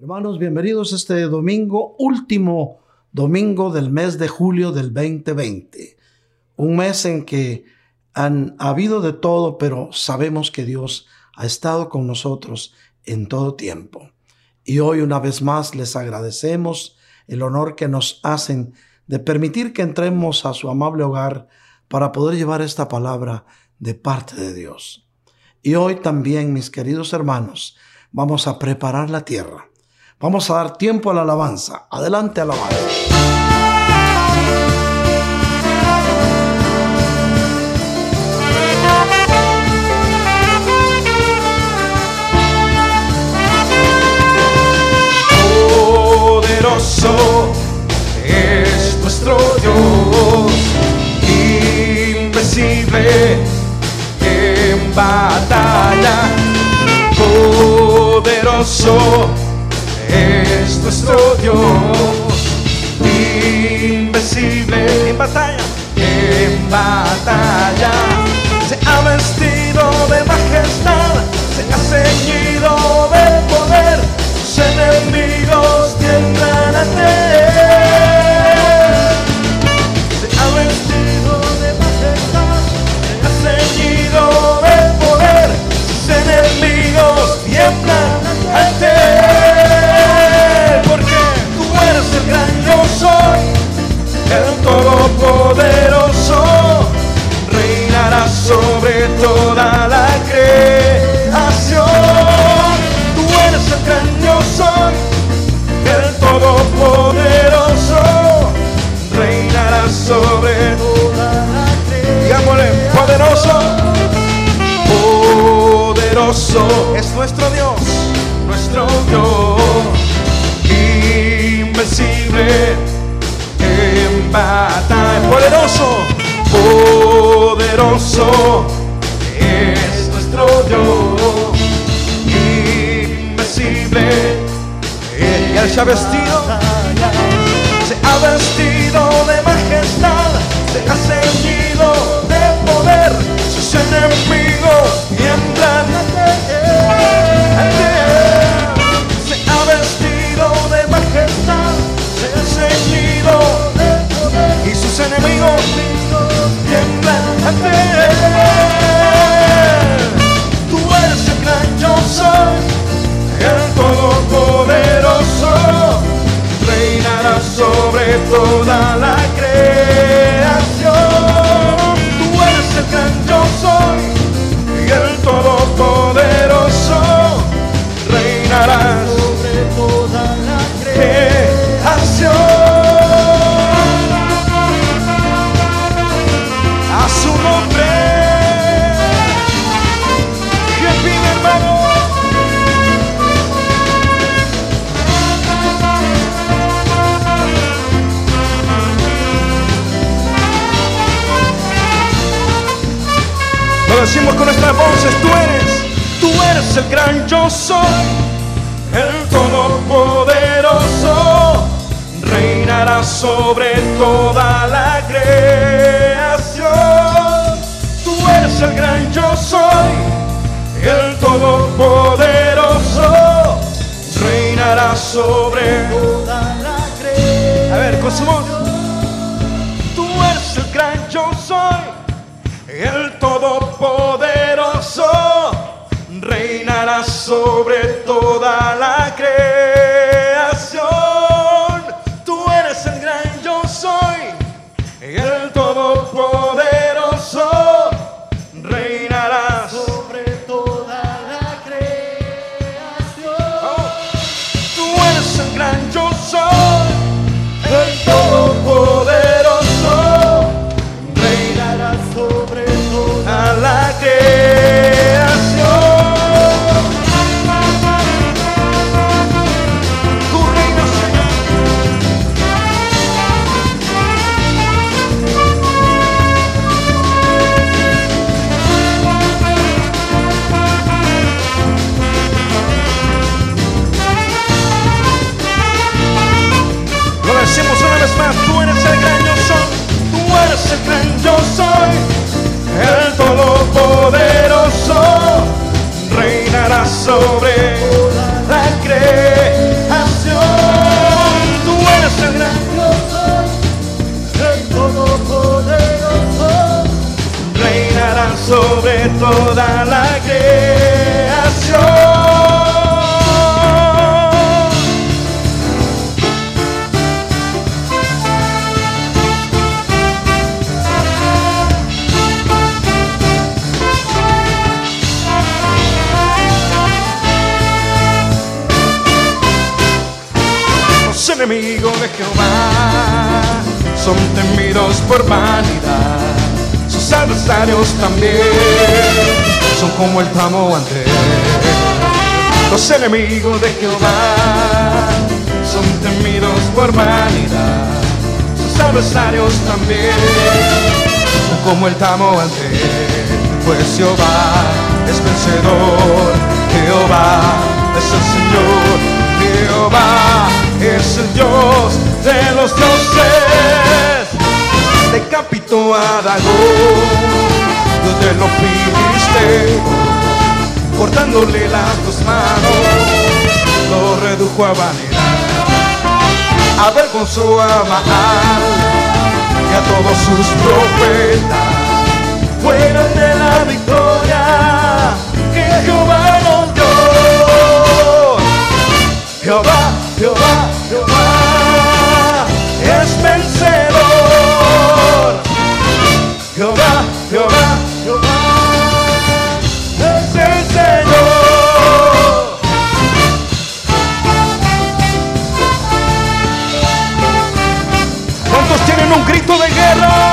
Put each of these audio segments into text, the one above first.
Hermanos, bienvenidos este domingo, último domingo del mes de julio del 2020. Un mes en que han habido de todo, pero sabemos que Dios ha estado con nosotros en todo tiempo. Y hoy una vez más les agradecemos el honor que nos hacen de permitir que entremos a su amable hogar para poder llevar esta palabra de parte de Dios. Y hoy también, mis queridos hermanos, vamos a preparar la tierra Vamos a dar tiempo a la alabanza. Adelante, alabanza. Es nuestro Dios, invencible en batalla, poderoso es nuestro Dios, invencible. En batalla, en batalla. Se ha vestido de majestad, se ha ceñido de poder, sus enemigos tiemblan ante él. Todopoderoso, reinará sobre toda la creación. Tú eres el gran yo el todopoderoso, reinará sobre toda la creación. Digámosle, poderoso poderoso es nuestro Dios, nuestro Dios, invencible en batalla, poderoso, poderoso es nuestro Dios, invencible, él se ha vestido, se ha vestido de majestad, se ha ceñido de poder, sus enemigos tiemblan enemigos tiemblan ante él. Tú eres el el todopoderoso, reinará sobre toda la creación. Los enemigos de Jehová. Son temidos por vanidad. Sus adversarios también. Como el tamo ante Pues Jehová es vencedor, Jehová es el Señor. Jehová es el Dios de los dioses. Decapitó a Dagón, Dios de los filisteos, cortándole las dos manos, lo redujo a vanidad. Avergonzó a Baal y a todos sus profetas, fueron de la victoria que Jehová nos dio. Jehová, Jehová, Jehová guerra?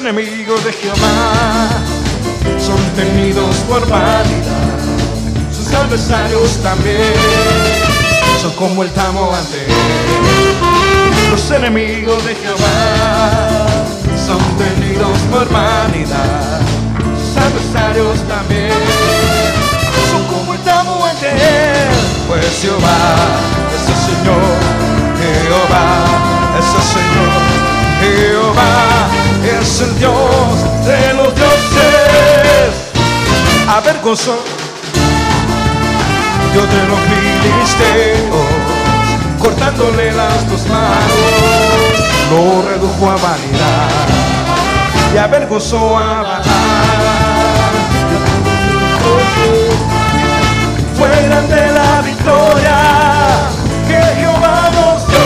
enemigos de Jehová son tenidos por vanidad. Sus adversarios también son como el tamo ante Los enemigos de Jehová son tenidos por vanidad. Sus adversarios también Pues Jehová es el Señor, Jehová es el Señor, Jehová es el Dios de los dioses. Avergonzó, Dios de los filisteos, cortándole las dos manos, lo redujo a vanidad y avergonzó a Baal. Grande la victoria que Jehová nos dio.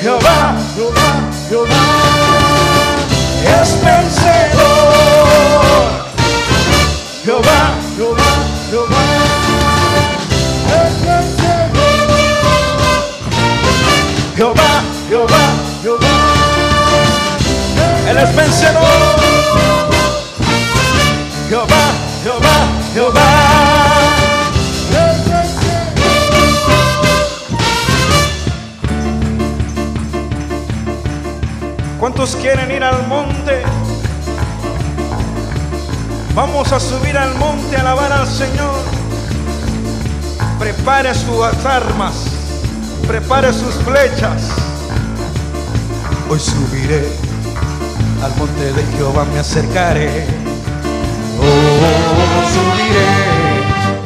Jehová, Jehová. Jehová es vencedor. Jehová, Jehová, Jehová es vencedor. Jehová, Jehová, Jehová, Él es vencedor. ¿Cuántos quieren ir al monte? Vamos a subir al monte a alabar al Señor. Prepare sus armas, prepare sus flechas. Hoy subiré al monte de Jehová, me acercaré. Oh,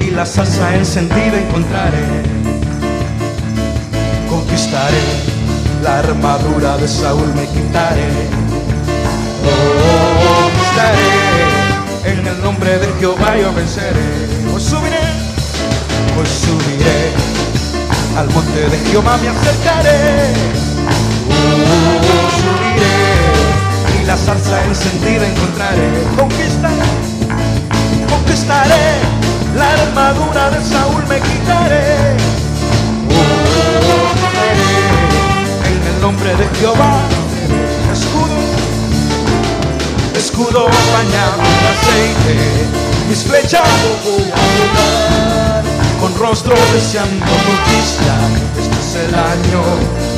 subiré y la salsa encendida encontraré. Conquistaré la armadura de Saúl me quitaré. Oh, estaré en el nombre de Jehová yo venceré. Pues subiré, pues subiré al monte de Jehová me acercaré. Oh, subiré y la salsa encendida encontraré. Conquistaré, conquistaré la armadura de Saúl me quitaré. Nombre de Jehová, escudo, escudo bañado en aceite, mis flechas voy a volar, con rostro deseando noticia, este es el año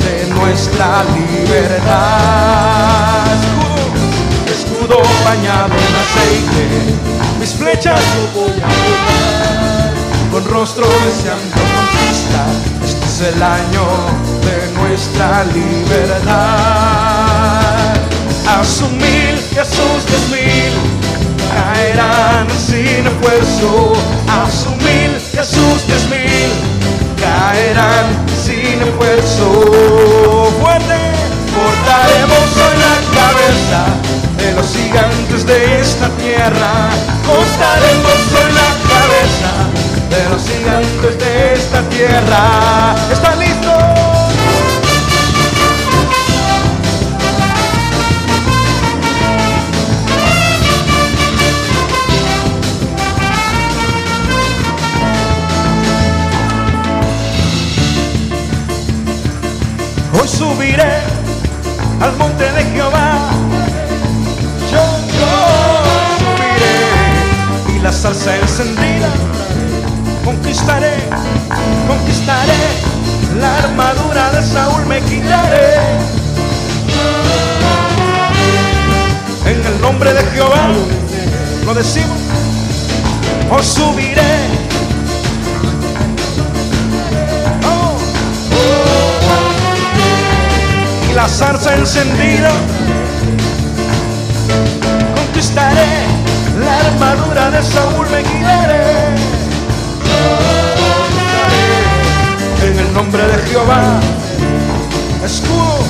de nuestra libertad. Escudo, escudo bañado en aceite, mis flechas voy a volar, con rostro deseando conquista, este es el año de nuestra libertad. A su mil y a sus diez mil caerán sin esfuerzo. A su mil y a sus diez mil caerán sin esfuerzo. Fuerte, cortaremos hoy la cabeza de los gigantes de esta tierra. Cortaremos hoy la cabeza de los gigantes de esta tierra. ¿Están listos? Subiré al monte de Jehová. Yo, yo subiré y la salsa encendida. Conquistaré, conquistaré, la armadura de Saúl me quitaré. En el nombre de Jehová lo decimos, os subiré. La zarza encendida, conquistaré, la armadura de Saúl me quitaré. En el nombre de Jehová, escudo,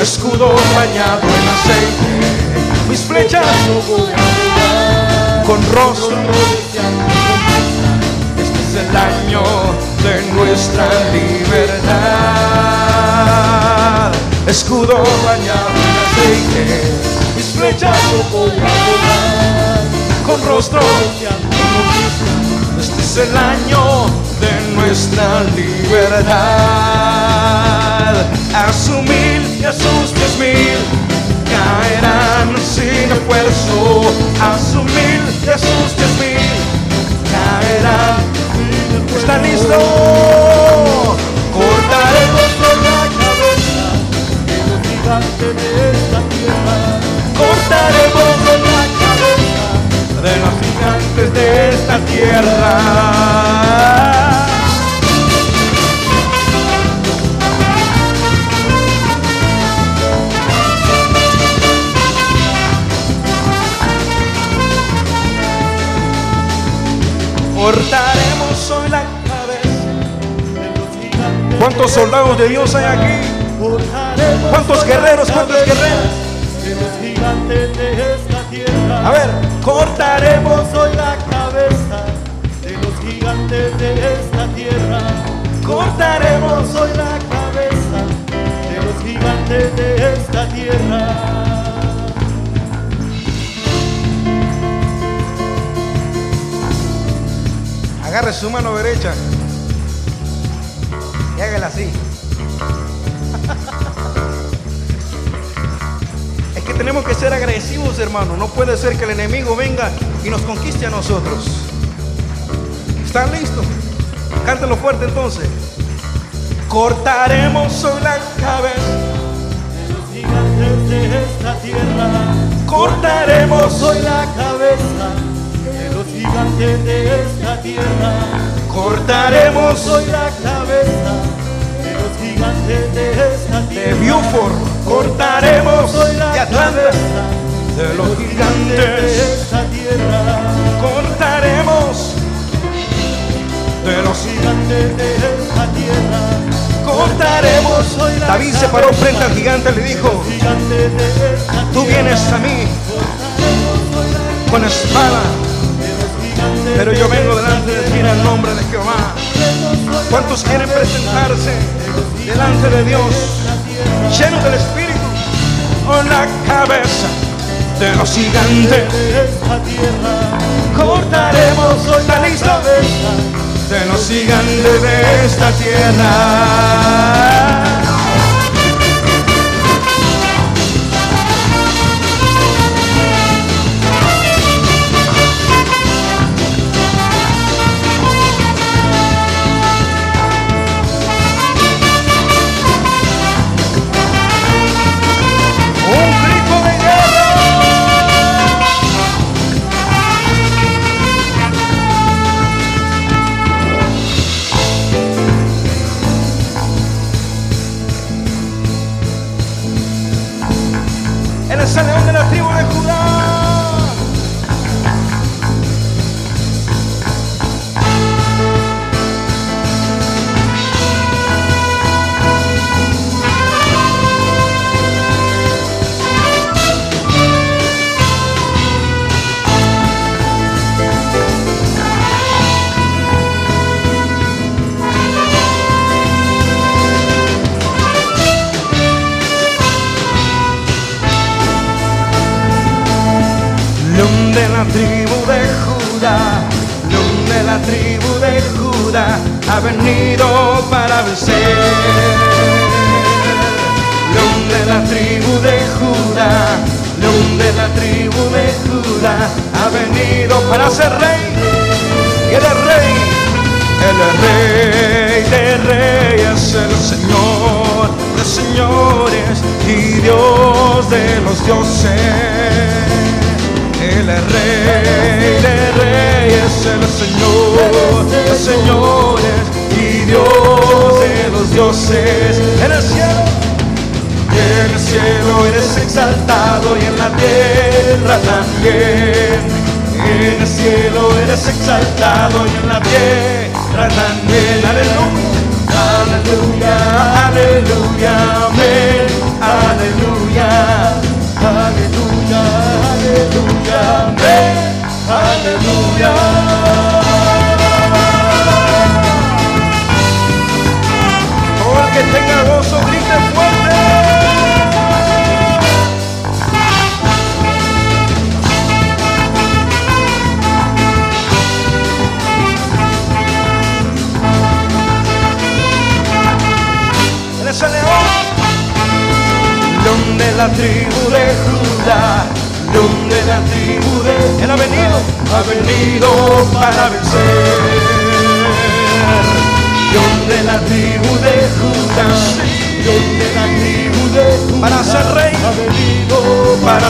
escudo bañado en aceite, mis flechas con rostro. Este es el año de nuestra libertad. Escudo bañado en aceite, mis flechas con rostro. Este es el año de nuestra libertad. A su mil y a sus diez mil caerán sin esfuerzo. A su mil y a sus diez mil caerán. ¿Está listo? Cortaremos cortaremos con la cabeza de los gigantes de esta tierra. Cortaremos hoy la cabeza. ¿Cuántos soldados de Dios hay aquí? ¿Cuántos guerreros? ¿Cuántas cabeza guerreras? De esta tierra. A ver, cortaremos hoy la cabeza de los gigantes de esta tierra. cortaremos Soy la cabeza de los gigantes de esta tierra. Agarre su mano derecha y hágala así. Tenemos que ser agresivos, hermano. No puede ser que el enemigo venga y nos conquiste a nosotros. ¿Están listos? Cántelo fuerte entonces. Cortaremos hoy la cabeza. De los gigantes de esta tierra. Cortaremos Soy la cabeza de los gigantes de esta tierra. Cortaremos Soy la cabeza de los gigantes de esta de tierra. Beaufort. Cortaremos de Atlanta. De los de gigantes. esta tierra. cortaremos de los Gigantes de esta tierra. cortaremos. David se paró frente al gigante y le dijo, de tú vienes a mí con espada, De pero yo vengo de delante de ti en el nombre de Jehová. ¿Cuántos quieren presentarse delante de Dios llenos del Espíritu con la cabeza de los gigantes? de esta tierra. Cortaremos, ¿está listo? Cabeza De los gigantes de esta tierra.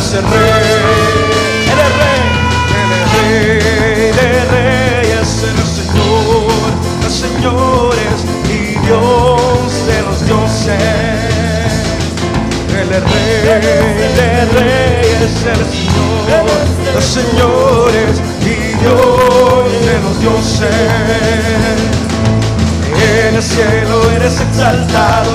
Para ser rey. Él es rey, él es rey de reyes, el Señor de señores y Dios de los dioses. Él es rey de reyes, el Señor de señores y Dios de los dioses. En el cielo eres exaltado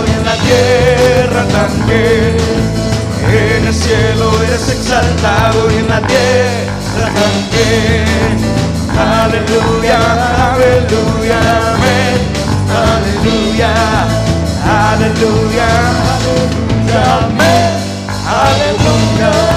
eres exaltado y en la tierra también. Aleluya, aleluya, amén. Aleluya, aleluya, aleluya, amén. Aleluya.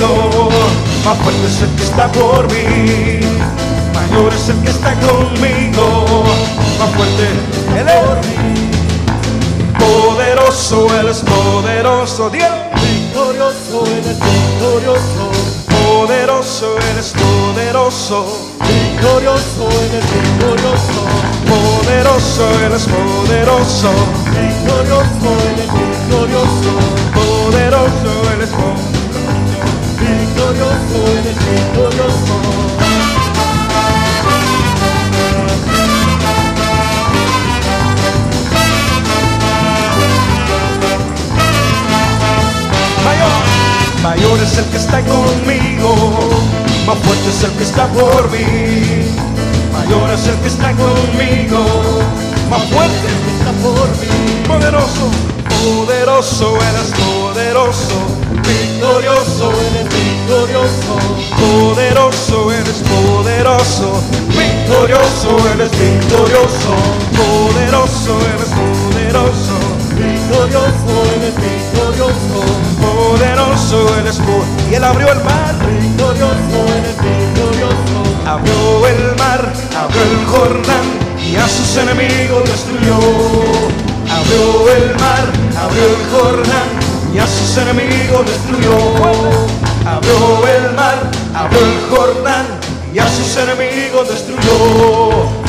Conmigo. Más fuerte es el que está por mí. Mayor es el que está conmigo. Más fuerte él es. Poderoso, él es poderoso. Dios. Victorioso eres victorioso, Poderoso, él es poderoso. victorioso eres victorioso, Poderoso, él es poderoso. victorioso eres victorioso, Poderoso, él es poderoso. Mayor, es el que está conmigo, más fuerte es el que está por mí. Mayor es el que está conmigo, más fuerte el que está por mí. Poderoso, poderoso, eres poderoso, victorioso, Eres victorioso, poderoso, eres poderoso, victorioso, eres victorioso, poderoso, eres poderoso. victorioso eres victorioso, Poderoso eres por y él abrió el mar, victorioso eres victorioso, abrió el mar, abrió el Jordán y a sus enemigos destruyó. Abrió el mar, abrió el Jordán y a sus enemigos destruyó. Abrió el mar, abrió el Jordán y a sus enemigos destruyó.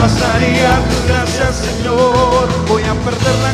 pasaría, gracias Señor, voy a perder la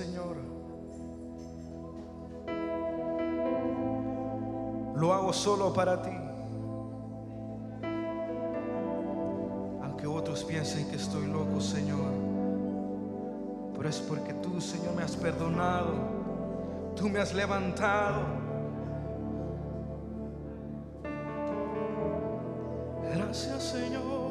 Señor. Lo hago solo para ti. Aunque otros piensen que estoy loco, Señor. Pero es porque tú, Señor, me has perdonado. Tú me has levantado. Gracias, Señor.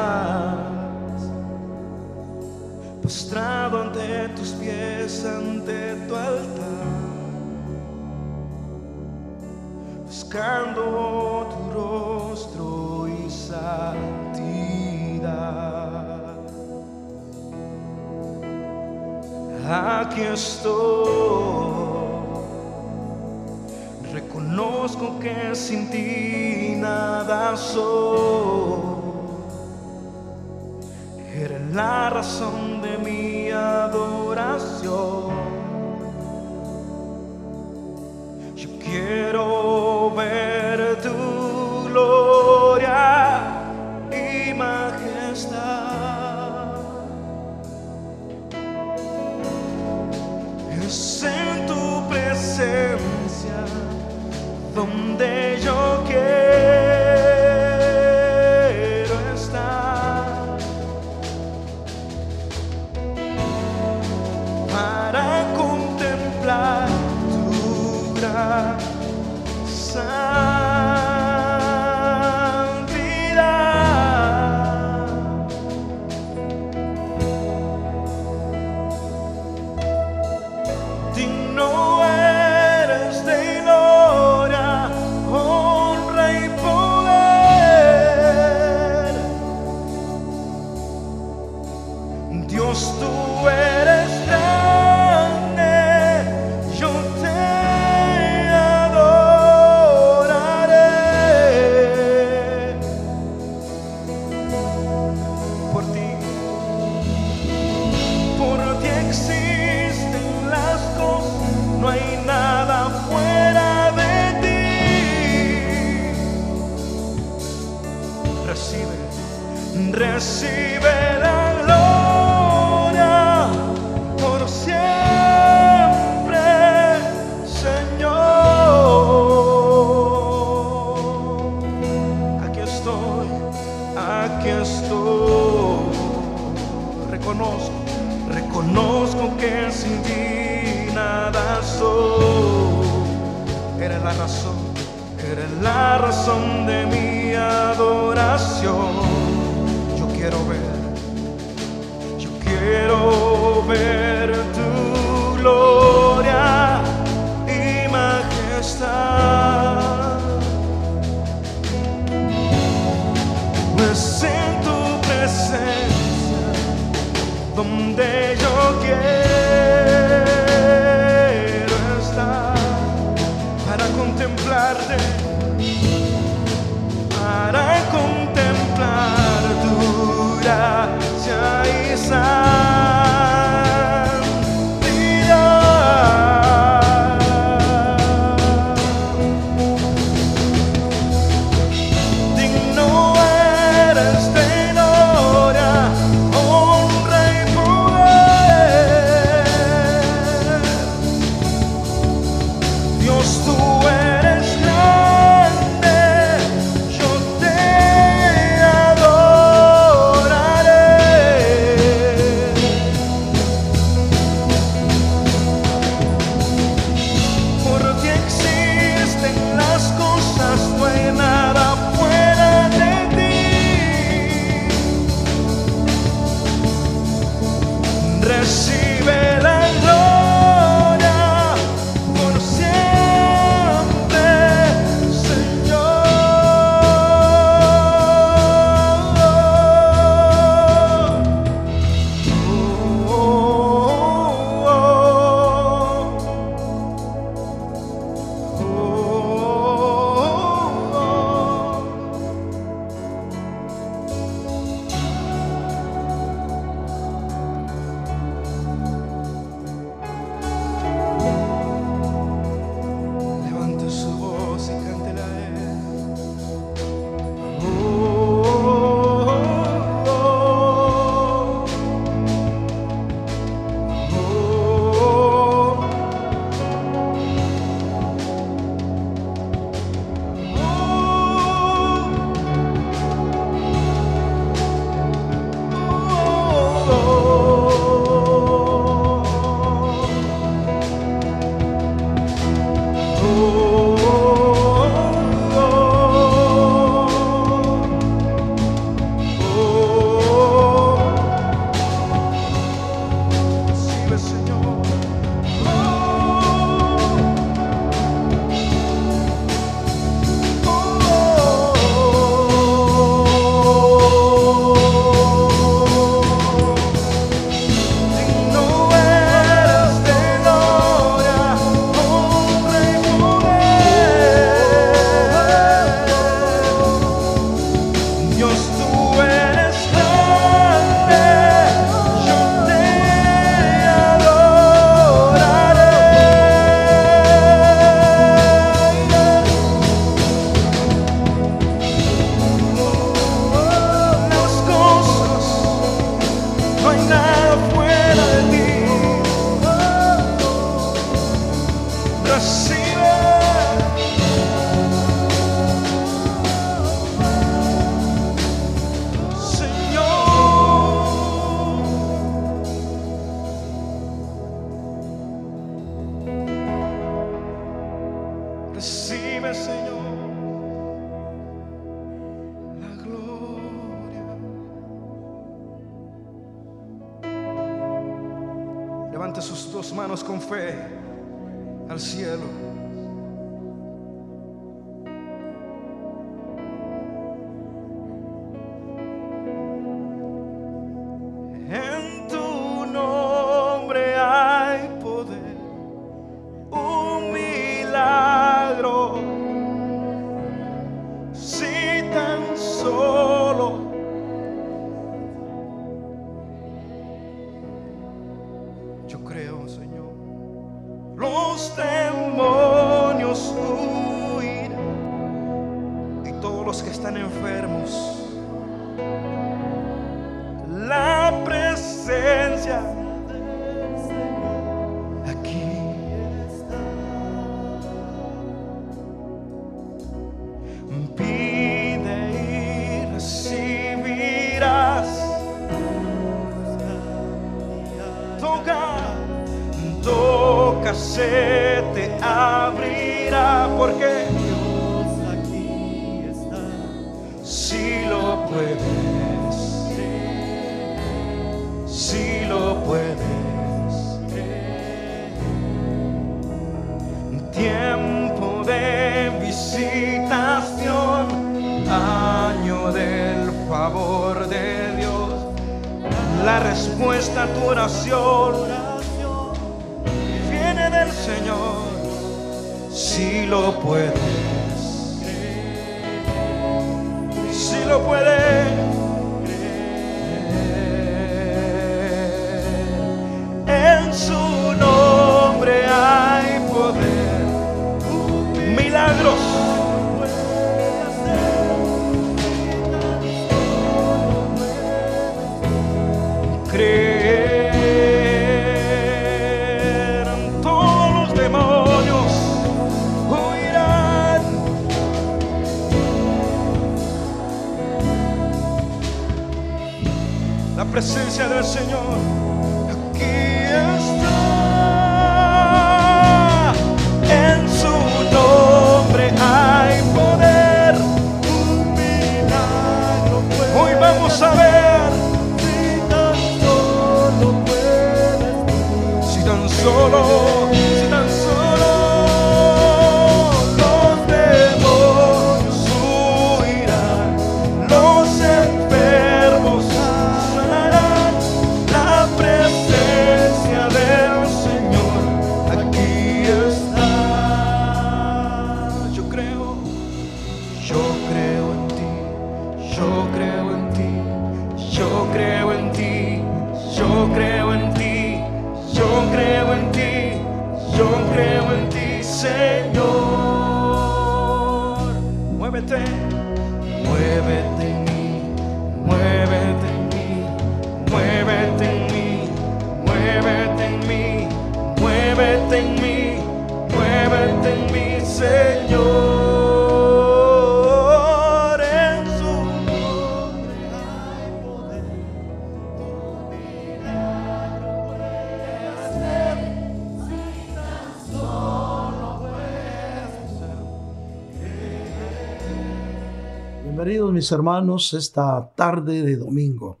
Bienvenidos mis hermanos esta tarde de domingo.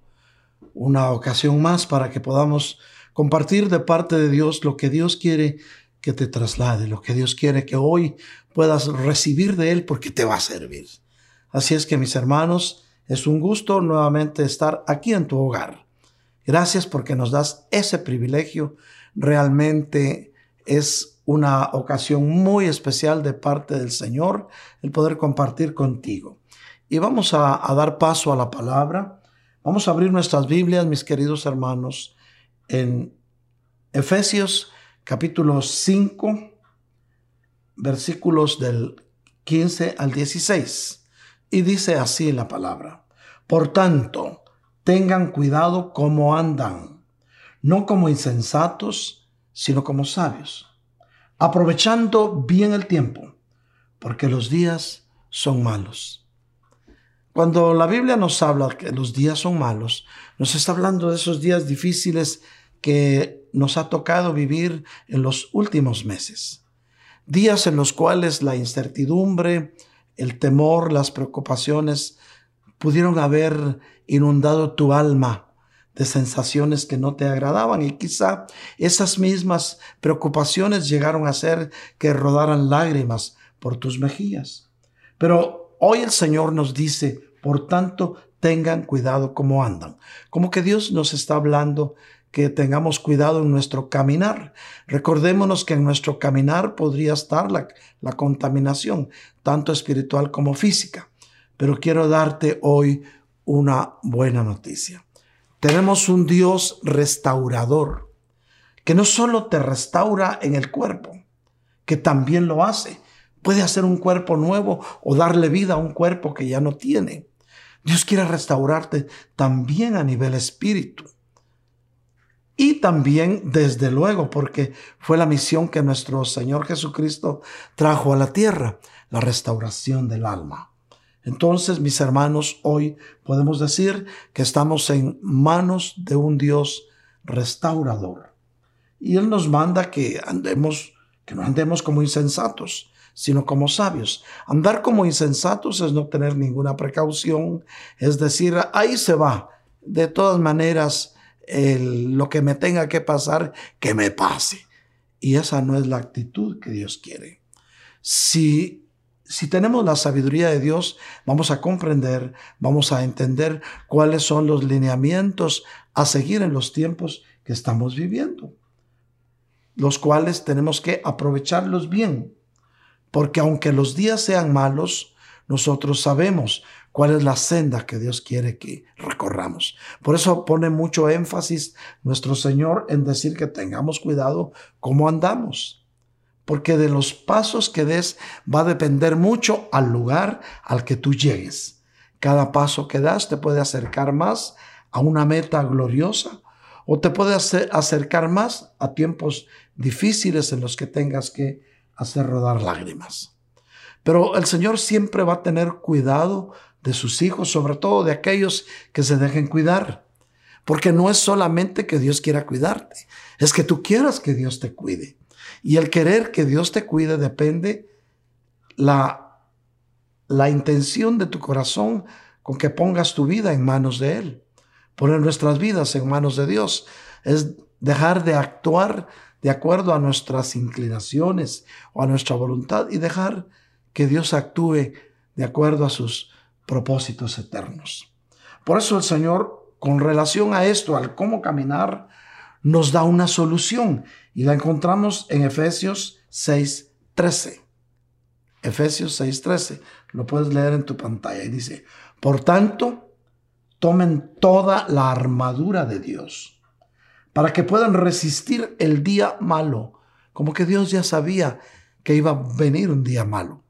Una ocasión más para que podamos compartir de parte de Dios lo que Dios quiere que te traslade, lo que Dios quiere que hoy puedas recibir de Él porque te va a servir. Así es que mis hermanos, es un gusto nuevamente estar aquí en tu hogar. Gracias porque nos das ese privilegio. Realmente es una ocasión muy especial de parte del Señor el poder compartir contigo. Y vamos a, dar paso a la palabra. Vamos a abrir nuestras Biblias, mis queridos hermanos, en Efesios capítulo 5, versículos del 15 al 16. Y dice así la palabra. Por tanto, tengan cuidado cómo andan, no como insensatos, sino como sabios, aprovechando bien el tiempo, porque los días son malos. Cuando la Biblia nos habla que los días son malos, nos está hablando de esos días difíciles que nos ha tocado vivir en los últimos meses. días en los cuales la incertidumbre, el temor, las preocupaciones pudieron haber inundado tu alma de sensaciones que no te agradaban y quizá esas mismas preocupaciones llegaron a hacer que rodaran lágrimas por tus mejillas. Pero hoy el Señor nos dice, por tanto, tengan cuidado cómo andan. Como que Dios nos está hablando que tengamos cuidado en nuestro caminar. Recordémonos que en nuestro caminar podría estar la, la contaminación, tanto espiritual como física. Pero quiero darte hoy una buena noticia. Tenemos un Dios restaurador, que no solo te restaura en el cuerpo, que también lo hace. Puede hacer un cuerpo nuevo o darle vida a un cuerpo que ya no tiene. Dios quiere restaurarte también a nivel espíritu. Y también, desde luego, porque fue la misión que nuestro Señor Jesucristo trajo a la tierra, la restauración del alma. Entonces, mis hermanos, hoy podemos decir que estamos en manos de un Dios restaurador. Y Él nos manda que andemos, que no andemos como insensatos, sino como sabios. Andar como insensatos es no tener ninguna precaución, es decir, ahí se va. De todas maneras, lo que me tenga que pasar, que me pase. Y esa no es la actitud que Dios quiere. Si, si tenemos la sabiduría de Dios, vamos a comprender, vamos a entender cuáles son los lineamientos a seguir en los tiempos que estamos viviendo, los cuales tenemos que aprovecharlos bien, porque aunque los días sean malos, nosotros sabemos cuál es la senda que Dios quiere que recorramos. Por eso pone mucho énfasis nuestro Señor en decir que tengamos cuidado cómo andamos. Porque de los pasos que des va a depender mucho al lugar al que tú llegues. Cada paso que das te puede acercar más a una meta gloriosa o te puede acercar más a tiempos difíciles en los que tengas que hacer rodar lágrimas. Pero el Señor siempre va a tener cuidado de sus hijos, sobre todo de aquellos que se dejen cuidar. Porque no es solamente que Dios quiera cuidarte, es que tú quieras que Dios te cuide. Y el querer que Dios te cuide depende la, la intención de tu corazón con que pongas tu vida en manos de Él. Poner nuestras vidas en manos de Dios es dejar de actuar de acuerdo a nuestras inclinaciones o a nuestra voluntad y dejar que Dios actúe de acuerdo a sus propósitos eternos. Por eso el Señor, con relación a esto, al cómo caminar, nos da una solución y la encontramos en Efesios 6:13. Efesios 6:13. Lo puedes leer en tu pantalla y dice, por tanto, tomen toda la armadura de Dios para que puedan resistir el día malo. Como que Dios ya sabía que iba a venir un día malo.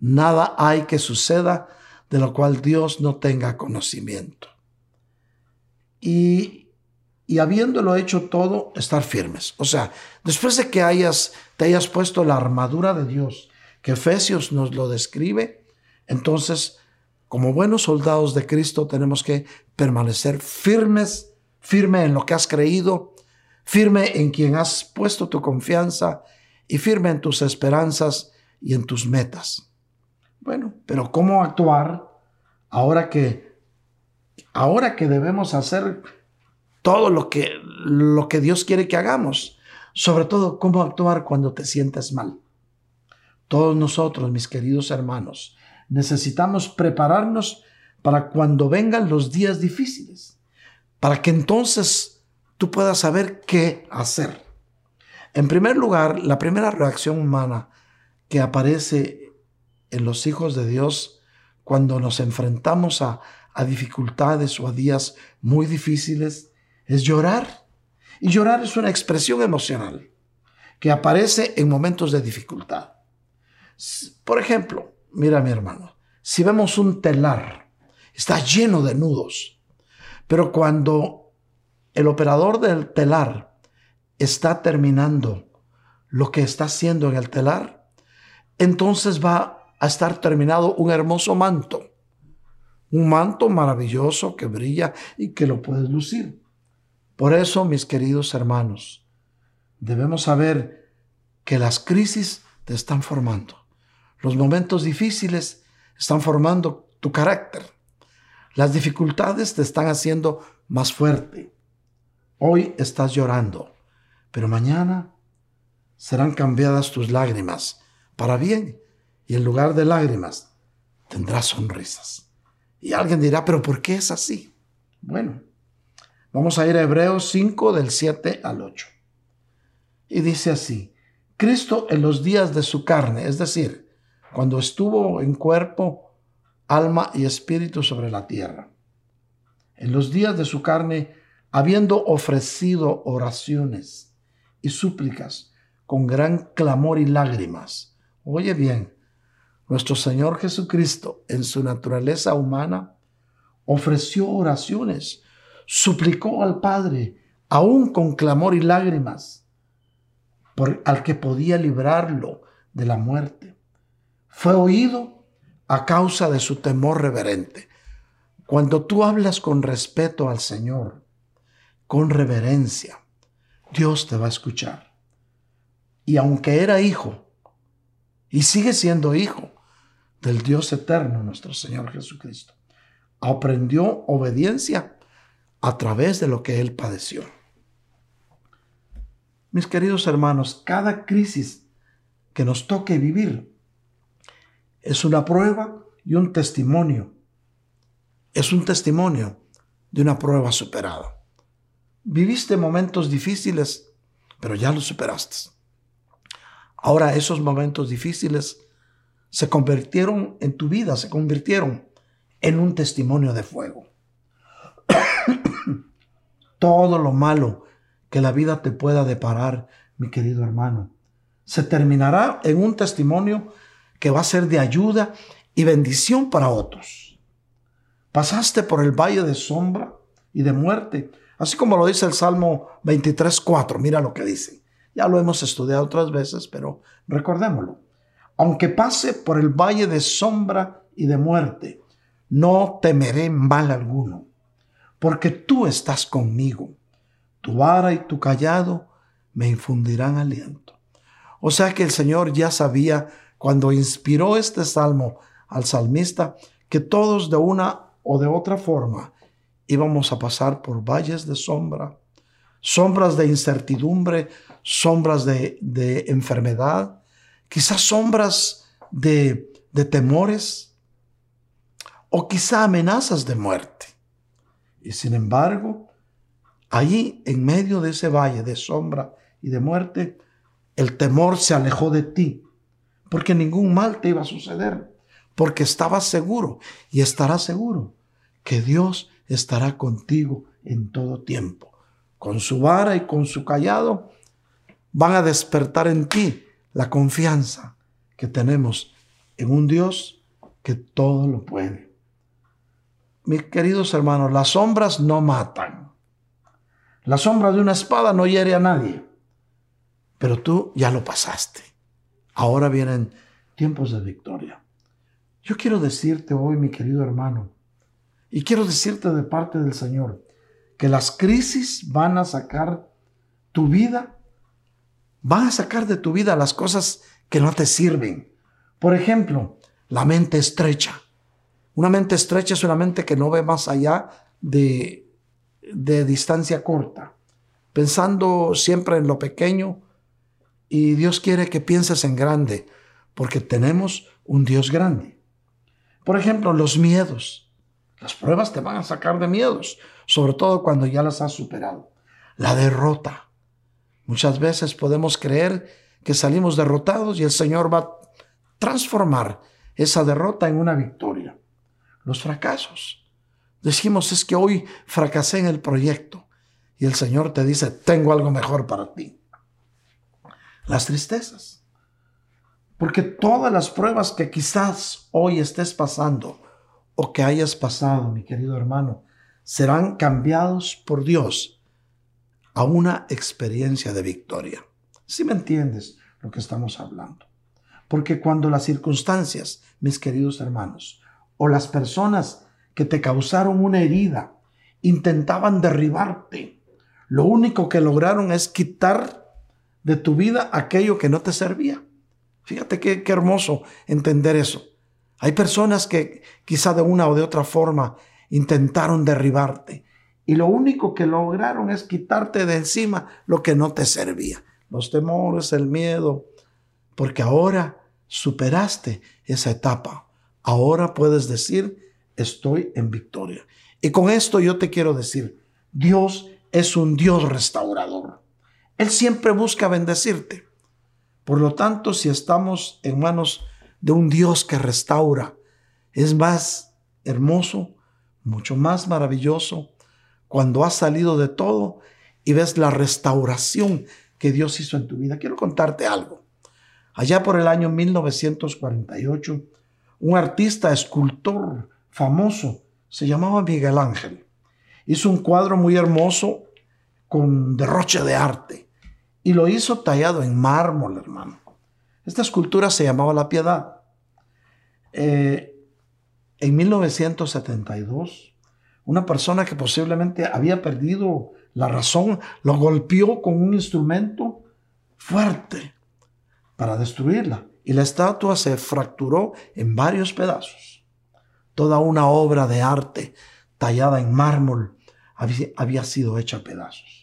Nada hay que suceda de lo cual Dios no tenga conocimiento. Y, y habiéndolo hecho todo, estar firmes. O sea, después de que hayas, te hayas puesto la armadura de Dios, que Efesios nos lo describe, entonces, como buenos soldados de Cristo, tenemos que permanecer firmes, firme en lo que has creído, firme en quien has puesto tu confianza y firme en tus esperanzas y en tus metas. Bueno, pero ¿cómo actuar ahora que ahora que debemos hacer todo lo que lo que Dios quiere que hagamos? Sobre todo cómo actuar cuando te sientes mal. Todos nosotros, mis queridos hermanos, necesitamos prepararnos para cuando vengan los días difíciles, para que entonces tú puedas saber qué hacer. En primer lugar, la primera reacción humana que aparece en los hijos de Dios cuando nos enfrentamos a, dificultades o a días muy difíciles es llorar. Y llorar es una expresión emocional que aparece en momentos de dificultad. Por ejemplo, mira mi hermano, si vemos un telar, está lleno de nudos, pero cuando el operador del telar está terminando lo que está haciendo en el telar, entonces va a estar terminado un hermoso manto. Un manto maravilloso que brilla y que lo puedes lucir. Por eso, mis queridos hermanos, debemos saber que las crisis te están formando. Los momentos difíciles están formando tu carácter. Las dificultades te están haciendo más fuerte. Hoy estás llorando, pero mañana serán cambiadas tus lágrimas para bien y en lugar de lágrimas tendrás sonrisas. Y alguien dirá, pero ¿por qué es así? Bueno, vamos a ir a Hebreos 5 del 7 al 8. Y dice así, Cristo en los días de su carne, es decir, cuando estuvo en cuerpo, alma y espíritu sobre la tierra. En los días de su carne, habiendo ofrecido oraciones y súplicas con gran clamor y lágrimas. Oye bien, nuestro Señor Jesucristo, en su naturaleza humana, ofreció oraciones, suplicó al Padre, aún con clamor y lágrimas, por, al que podía librarlo de la muerte. Fue oído a causa de su temor reverente. Cuando tú hablas con respeto al Señor, con reverencia, Dios te va a escuchar. Y aunque era hijo, y sigue siendo hijo del Dios eterno, nuestro Señor Jesucristo, aprendió obediencia a través de lo que él padeció. Mis queridos hermanos, cada crisis que nos toque vivir es una prueba y un testimonio. Es un testimonio de una prueba superada. Viviste momentos difíciles, pero ya los superaste. Ahora esos momentos difíciles se convirtieron en tu vida, se convirtieron en un testimonio de fuego. Todo lo malo que la vida te pueda deparar, mi querido hermano, se terminará en un testimonio que va a ser de ayuda y bendición para otros. Pasaste por el valle de sombra y de muerte, así como lo dice el Salmo 23.4. Mira lo que dice. Ya lo hemos estudiado otras veces, pero recordémoslo. Aunque pase por el valle de sombra y de muerte, no temeré mal alguno, porque tú estás conmigo. Tu vara y tu callado me infundirán aliento. O sea que el Señor ya sabía cuando inspiró este salmo al salmista que todos de una o de otra forma íbamos a pasar por valles de sombra, sombras de incertidumbre, sombras de, enfermedad, quizás sombras de, de temores o quizá amenazas de muerte. Y sin embargo, allí en medio de ese valle de sombra y de muerte, el temor se alejó de ti porque ningún mal te iba a suceder, porque estabas seguro y estarás seguro que Dios estará contigo en todo tiempo. Con su vara y con su callado van a despertar en ti la confianza que tenemos en un Dios que todo lo puede. Mis queridos hermanos, las sombras no matan. La sombra de una espada no hiere a nadie. Pero tú ya lo pasaste. Ahora vienen tiempos de victoria. Yo quiero decirte hoy, mi querido hermano, y quiero decirte de parte del Señor, que las crisis van a sacar tu vida, van a sacar de tu vida las cosas que no te sirven. Por ejemplo, la mente estrecha. Una mente estrecha es una mente que no ve más allá de, de distancia corta, pensando siempre en lo pequeño, y Dios quiere que pienses en grande, porque tenemos un Dios grande. Por ejemplo, los miedos. Las pruebas te van a sacar de miedos, sobre todo cuando ya las has superado. La derrota. Muchas veces podemos creer que salimos derrotados y el Señor va a transformar esa derrota en una victoria. Los fracasos. Decimos es que hoy fracasé en el proyecto y el Señor te dice, tengo algo mejor para ti las tristezas. Porque todas las pruebas que quizás hoy estés pasando o que hayas pasado, mi querido hermano, serán cambiados por Dios a una experiencia de victoria. Si me entiendes lo que estamos hablando. Porque cuando las circunstancias, mis queridos hermanos, o las personas que te causaron una herida intentaban derribarte, lo único que lograron es quitar de tu vida aquello que no te servía. Fíjate qué, qué hermoso entender eso. Hay personas que quizá de una o de otra forma intentaron derribarte y lo único que lograron es quitarte de encima lo que no te servía. Los temores, el miedo, porque ahora superaste esa etapa. Ahora puedes decir, estoy en victoria. Y con esto yo te quiero decir, Dios es un Dios restaurador. Él siempre busca bendecirte. Por lo tanto, si estamos en manos de un Dios que restaura, es más hermoso, mucho más maravilloso cuando has salido de todo y ves la restauración que Dios hizo en tu vida. Quiero contarte algo. Allá por el año 1948, un artista, escultor famoso, se llamaba Miguel Ángel. Hizo un cuadro muy hermoso con derroche de arte y lo hizo tallado en mármol, hermano. Esta escultura se llamaba La Piedad. Eh, en 1972, una persona que posiblemente había perdido la razón lo golpeó con un instrumento fuerte para destruirla y la estatua se fracturó en varios pedazos. Toda una obra de arte tallada en mármol había sido hecha a pedazos.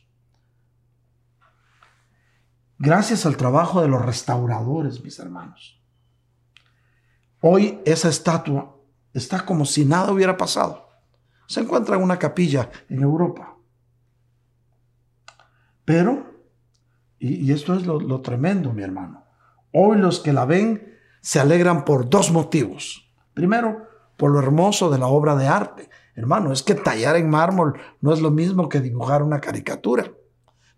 Gracias al trabajo de los restauradores, mis hermanos. Hoy esa estatua está como si nada hubiera pasado. Se encuentra en una capilla en Europa. Pero, y, esto es lo, lo tremendo, mi hermano, hoy los que la ven se alegran por dos motivos. Primero, por lo hermoso de la obra de arte. Hermano, es que tallar en mármol no es lo mismo que dibujar una caricatura,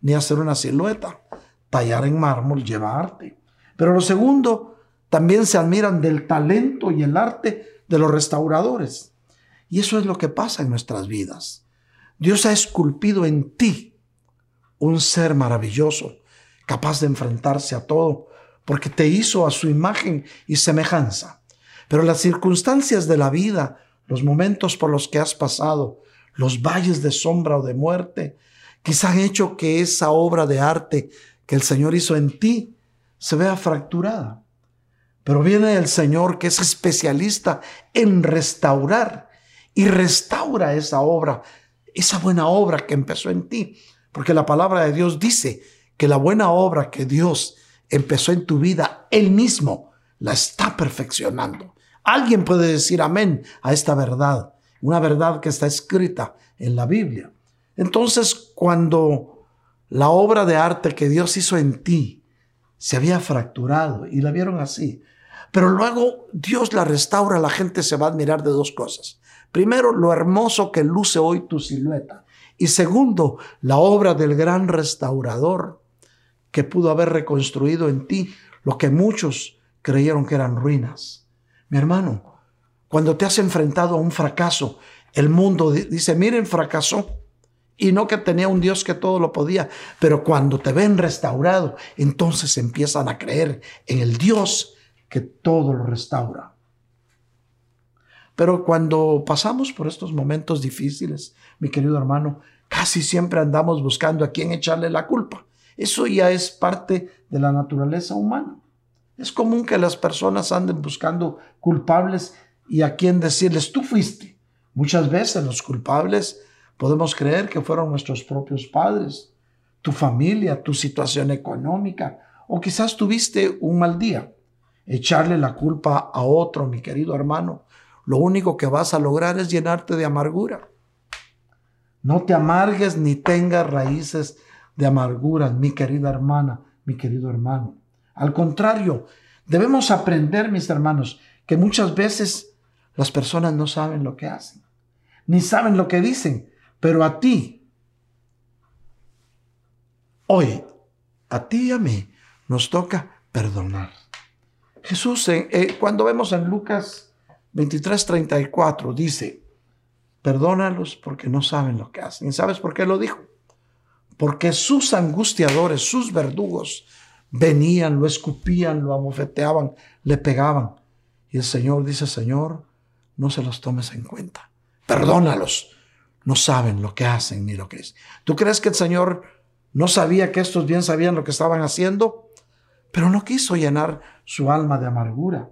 ni hacer una silueta. Tallar en mármol lleva arte. Pero lo segundo, también se admiran del talento y el arte de los restauradores. Y eso es lo que pasa en nuestras vidas. Dios ha esculpido en ti un ser maravilloso, capaz de enfrentarse a todo, porque te hizo a su imagen y semejanza. Pero las circunstancias de la vida, los momentos por los que has pasado, los valles de sombra o de muerte, quizá han hecho que esa obra de arte que el Señor hizo en ti se vea fracturada. Pero viene el Señor que es especialista en restaurar y restaura esa obra, esa buena obra que empezó en ti. Porque la palabra de Dios dice que la buena obra que Dios empezó en tu vida, Él mismo la está perfeccionando. Alguien puede decir amén a esta verdad, una verdad que está escrita en la Biblia. Entonces, cuando la obra de arte que Dios hizo en ti se había fracturado y la vieron así, pero luego Dios la restaura, la gente se va a admirar de dos cosas. Primero, lo hermoso que luce hoy tu silueta. Y segundo, la obra del gran restaurador que pudo haber reconstruido en ti lo que muchos creyeron que eran ruinas. Mi hermano, cuando te has enfrentado a un fracaso, el mundo dice, miren, fracasó. Y no que tenía un Dios que todo lo podía, pero cuando te ven restaurado, entonces empiezan a creer en el Dios que todo lo restaura. Pero cuando pasamos por estos momentos difíciles, mi querido hermano, casi siempre andamos buscando a quién echarle la culpa. Eso ya es parte de la naturaleza humana. Es común que las personas anden buscando culpables y a quién decirles, tú fuiste. Muchas veces los culpables podemos creer que fueron nuestros propios padres, tu familia, tu situación económica, o quizás tuviste un mal día echarle la culpa a otro, mi querido hermano, lo único que vas a lograr es llenarte de amargura. No te amargues ni tengas raíces de amargura, mi querida hermana, mi querido hermano. Al contrario, debemos aprender, mis hermanos, que muchas veces las personas no saben lo que hacen, ni saben lo que dicen, pero a ti, hoy, a ti y a mí, nos toca perdonar. Jesús, eh, cuando vemos en Lucas 23, 34, dice, perdónalos porque no saben lo que hacen. ¿Y sabes por qué lo dijo? Porque sus angustiadores, sus verdugos, venían, lo escupían, lo abofeteaban, le pegaban. Y el Señor dice, Señor, no se los tomes en cuenta. Perdónalos. No saben lo que hacen ni lo que es. ¿Tú crees que el Señor no sabía que estos bien sabían lo que estaban haciendo? pero no quiso llenar su alma de amargura.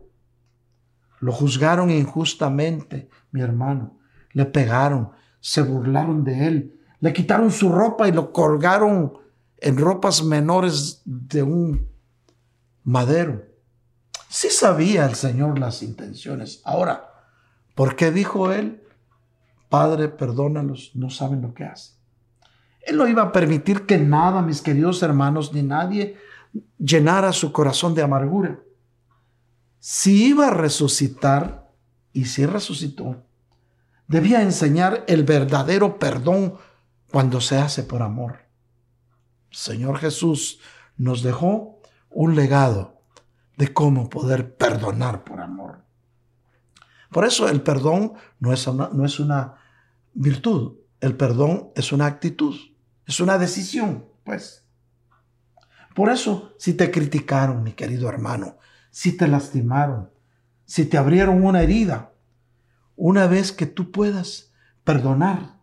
Lo juzgaron injustamente, mi hermano. Le pegaron, se burlaron de él, le quitaron su ropa y lo colgaron en ropas menores de un madero. Sí sabía el Señor las intenciones. Ahora, ¿por qué dijo él? Padre, perdónalos, no saben lo que hacen. Él no iba a permitir que nada, mis queridos hermanos, ni nadie llenara su corazón de amargura. Si iba a resucitar, y si resucitó, debía enseñar el verdadero perdón cuando se hace por amor. Señor Jesús nos dejó un legado de cómo poder perdonar por amor. Por eso el perdón no es una, no es una virtud, el perdón es una actitud, es una decisión, pues. Por eso, si te criticaron, mi querido hermano, si te lastimaron, si te abrieron una herida, una vez que tú puedas perdonar,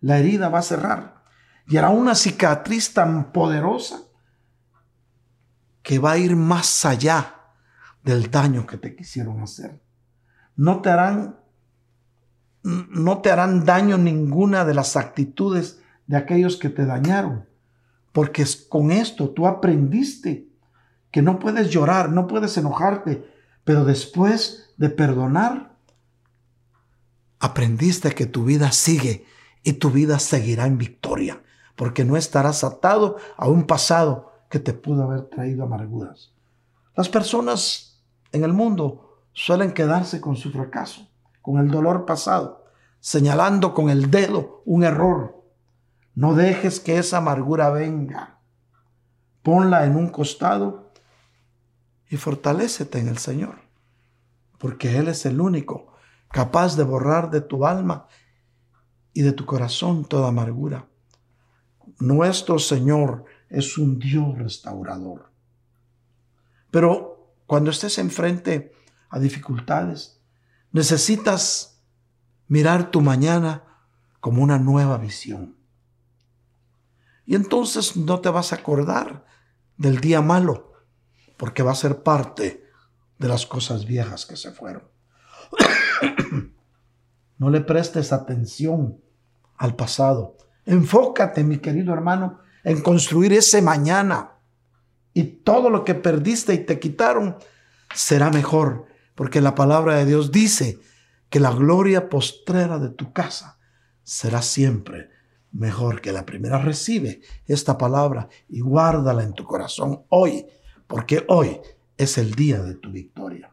la herida va a cerrar y hará una cicatriz tan poderosa que va a ir más allá del daño que te quisieron hacer. No te harán no te harán daño ninguna de las actitudes de aquellos que te dañaron, porque con esto tú aprendiste que no puedes llorar, no puedes enojarte, pero después de perdonar, aprendiste que tu vida sigue y tu vida seguirá en victoria, porque no estarás atado a un pasado que te pudo haber traído amarguras. Las personas en el mundo suelen quedarse con su fracaso, con el dolor pasado, señalando con el dedo un error. No dejes que esa amargura venga. Ponla en un costado y fortalécete en el Señor, porque Él es el único capaz de borrar de tu alma y de tu corazón toda amargura. Nuestro Señor es un Dios restaurador. Pero cuando estés enfrente a dificultades, necesitas mirar tu mañana como una nueva visión. Y entonces no te vas a acordar del día malo, porque va a ser parte de las cosas viejas que se fueron. no le prestes atención al pasado. Enfócate, mi querido hermano, en construir ese mañana. Y todo lo que perdiste y te quitaron será mejor, porque la palabra de Dios dice que la gloria postrera de tu casa será siempre mejor que la primera. Recibe esta palabra y guárdala en tu corazón hoy, porque hoy es el día de tu victoria.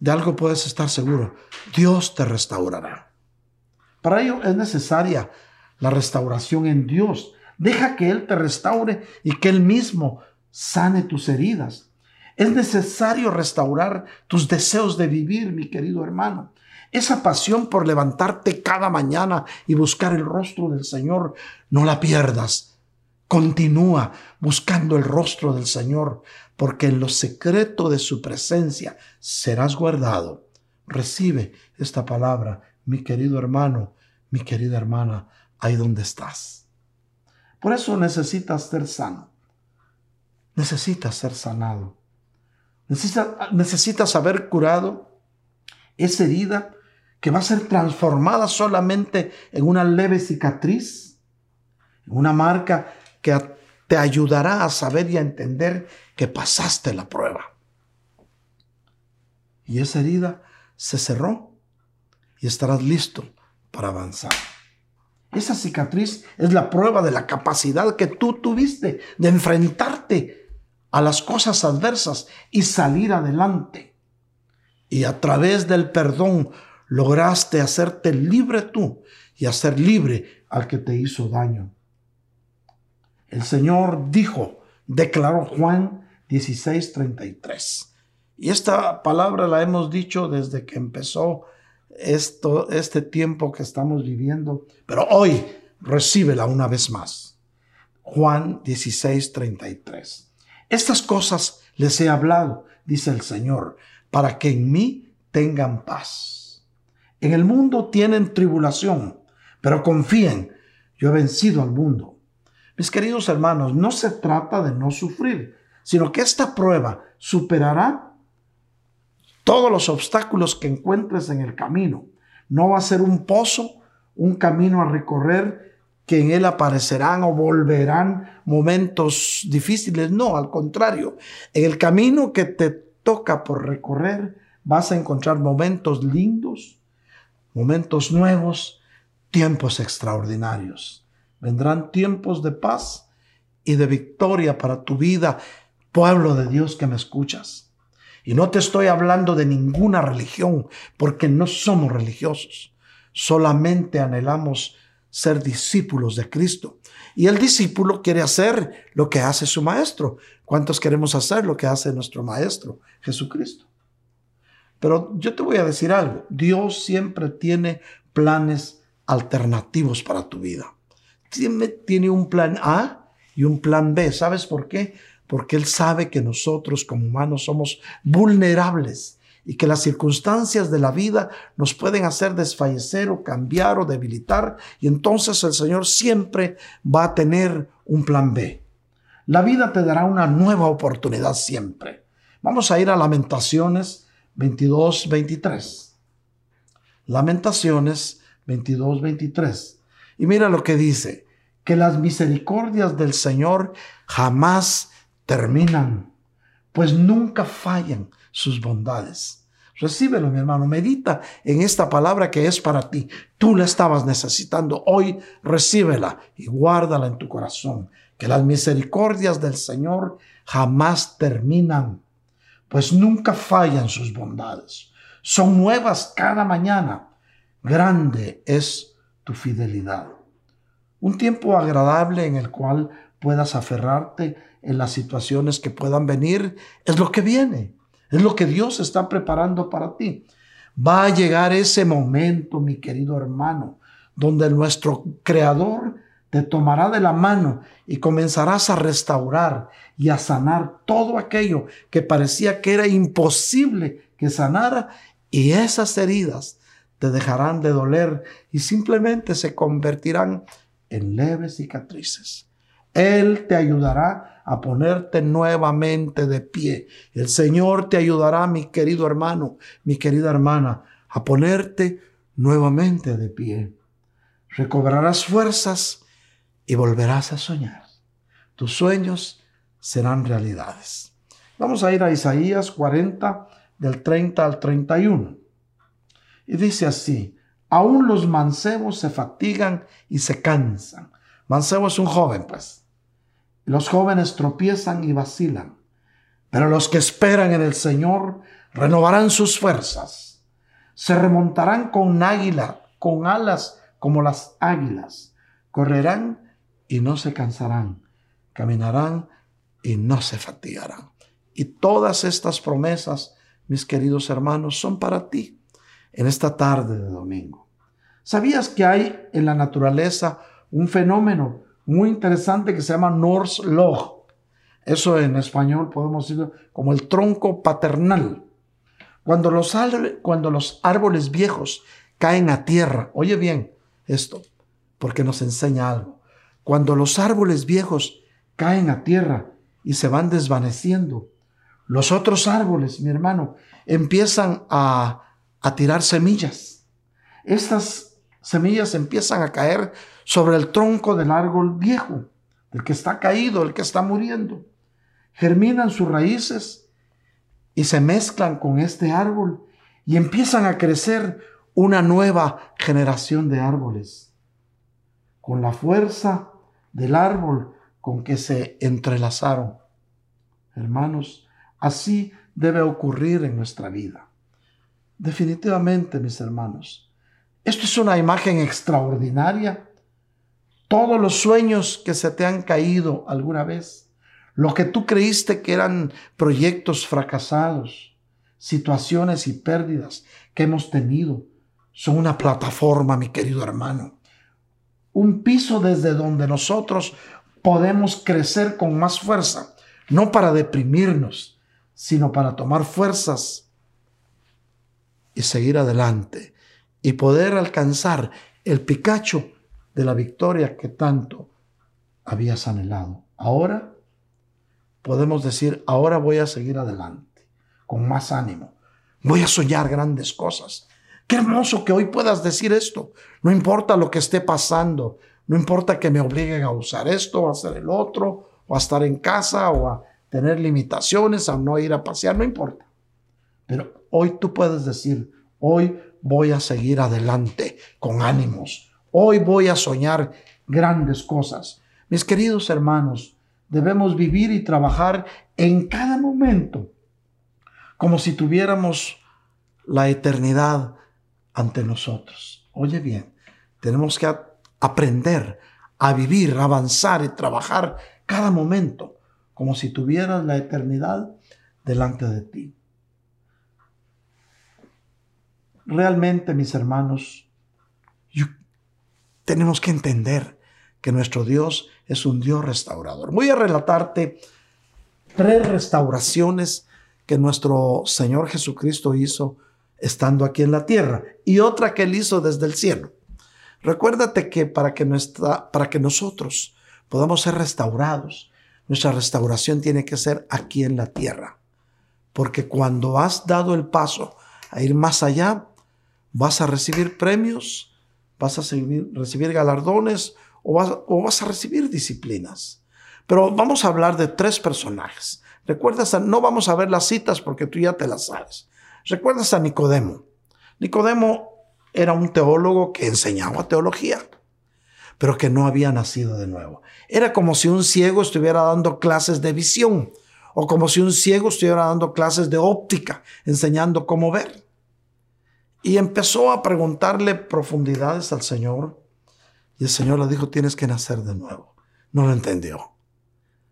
De algo puedes estar seguro, Dios te restaurará. Para ello es necesaria la restauración en Dios. Deja que Él te restaure y que Él mismo sane tus heridas. Es necesario restaurar tus deseos de vivir, mi querido hermano. Esa pasión por levantarte cada mañana y buscar el rostro del Señor, no la pierdas. Continúa buscando el rostro del Señor, porque en lo secreto de su presencia serás guardado. Recibe esta palabra, mi querido hermano, mi querida hermana, ahí donde estás. Por eso necesitas ser sano. Necesitas ser sanado. Necesitas, necesitas haber curado esa herida que va a ser transformada solamente en una leve cicatriz, en una marca que te ayudará a saber y a entender que pasaste la prueba. Y esa herida se cerró y estarás listo para avanzar. Esa cicatriz es la prueba de la capacidad que tú tuviste de enfrentarte a las cosas adversas y salir adelante. Y a través del perdón lograste hacerte libre tú y hacer libre al que te hizo daño. El Señor dijo, declaró Juan 16:33. Y esta palabra la hemos dicho desde que empezó esto, este tiempo que estamos viviendo, pero hoy recíbela una vez más. Juan 16, 33. Estas cosas les he hablado, dice el Señor, para que en mí tengan paz. En el mundo tienen tribulación, pero confíen, yo he vencido al mundo. Mis queridos hermanos, no se trata de no sufrir, sino que esta prueba superará todos los obstáculos que encuentres en el camino. No va a ser un pozo, un camino a recorrer que en él aparecerán o volverán momentos difíciles. No, al contrario, en el camino que te toca por recorrer vas a encontrar momentos lindos, momentos nuevos, tiempos extraordinarios. Vendrán tiempos de paz y de victoria para tu vida, pueblo de Dios que me escuchas. Y no te estoy hablando de ninguna religión, porque no somos religiosos. Solamente anhelamos ser discípulos de Cristo. Y el discípulo quiere hacer lo que hace su maestro. ¿Cuántos queremos hacer lo que hace nuestro maestro, Jesucristo? Pero yo te voy a decir algo. Dios siempre tiene planes alternativos para tu vida. Tiene, tiene un plan A y un plan B. ¿Sabes por qué? Porque Él sabe que nosotros como humanos somos vulnerables y que las circunstancias de la vida nos pueden hacer desfallecer o cambiar o debilitar. Y entonces el Señor siempre va a tener un plan B. La vida te dará una nueva oportunidad siempre. Vamos a ir a Lamentaciones 22, 23. Lamentaciones 22, 23. Y mira lo que dice, que las misericordias del Señor jamás terminan, pues nunca fallan sus bondades. Recíbelo, mi hermano. Medita en esta palabra que es para ti. Tú la estabas necesitando. Hoy recíbela y guárdala en tu corazón. Que las misericordias del Señor jamás terminan pues nunca fallan sus bondades. Son nuevas cada mañana. Grande es tu fidelidad. Un tiempo agradable en el cual puedas aferrarte en las situaciones que puedan venir es lo que viene, es lo que Dios está preparando para ti. Va a llegar ese momento, mi querido hermano, donde nuestro Creador te tomará de la mano y comenzarás a restaurar y a sanar todo aquello que parecía que era imposible que sanara y esas heridas te dejarán de doler y simplemente se convertirán en leves cicatrices. Él te ayudará a ponerte nuevamente de pie. El Señor te ayudará, mi querido hermano, mi querida hermana, a ponerte nuevamente de pie. Recobrarás fuerzas y volverás a soñar. Tus sueños serán realidades. Vamos a ir a Isaías 40 del 30 al 31. Y dice así, aún los mancebos se fatigan y se cansan. Mancebo es un joven, pues. Los jóvenes tropiezan y vacilan, pero los que esperan en el Señor renovarán sus fuerzas. Se remontarán con águila, con alas como las águilas. Correrán y no se cansarán, caminarán y no se fatigarán. Y todas estas promesas, mis queridos hermanos, son para ti en esta tarde de domingo. ¿Sabías que hay en la naturaleza un fenómeno muy interesante que se llama Norse Log? Eso en español podemos decirlo como el tronco paternal. Cuando los, cuando los árboles viejos caen a tierra, oye bien esto, porque nos enseña algo. Cuando los árboles viejos caen a tierra y se van desvaneciendo, los otros árboles, mi hermano, empiezan a, a tirar semillas. Estas semillas empiezan a caer sobre el tronco del árbol viejo, el que está caído, el que está muriendo. Germinan sus raíces y se mezclan con este árbol y empiezan a crecer una nueva generación de árboles. Con la fuerza del árbol con que se entrelazaron. Hermanos, así debe ocurrir en nuestra vida. Definitivamente, mis hermanos, esto es una imagen extraordinaria. Todos los sueños que se te han caído alguna vez, lo que tú creíste que eran proyectos fracasados, situaciones y pérdidas que hemos tenido, son una plataforma, mi querido hermano, un piso desde donde nosotros podemos crecer con más fuerza, no para deprimirnos, sino para tomar fuerzas y seguir adelante y poder alcanzar el picacho de la victoria que tanto habías anhelado. Ahora podemos decir, ahora voy a seguir adelante, con más ánimo. Voy a soñar grandes cosas. Qué hermoso que hoy puedas decir esto. No importa lo que esté pasando, no importa que me obliguen a usar esto a hacer el otro, o a estar en casa o a tener limitaciones, a no ir a pasear, no importa. Pero hoy tú puedes decir, hoy voy a seguir adelante con ánimos. Hoy voy a soñar grandes cosas. Mis queridos hermanos, debemos vivir y trabajar en cada momento como si tuviéramos la eternidad ante nosotros. Oye bien, tenemos que aprender a vivir, avanzar y trabajar cada momento como si tuvieras la eternidad delante de ti. Realmente, mis hermanos, tenemos que entender que nuestro Dios es un Dios restaurador. Voy a relatarte tres restauraciones que nuestro Señor Jesucristo hizo estando aquí en la tierra y otra que él hizo desde el cielo. Recuérdate que para que, nuestra, para que nosotros podamos ser restaurados, nuestra restauración tiene que ser aquí en la tierra. Porque cuando has dado el paso a ir más allá, vas a recibir premios, vas a recibir, galardones o vas, o vas, a recibir disciplinas. Pero vamos a hablar de tres personajes. No vamos a ver las citas porque tú ya te las sabes. Recuerdas a Nicodemo. Nicodemo era un teólogo que enseñaba teología, pero que no había nacido de nuevo. Era como si un ciego estuviera dando clases de visión o como si un ciego estuviera dando clases de óptica, enseñando cómo ver. Y empezó a preguntarle profundidades al Señor. Y el Señor le dijo, tienes que nacer de nuevo. No lo entendió.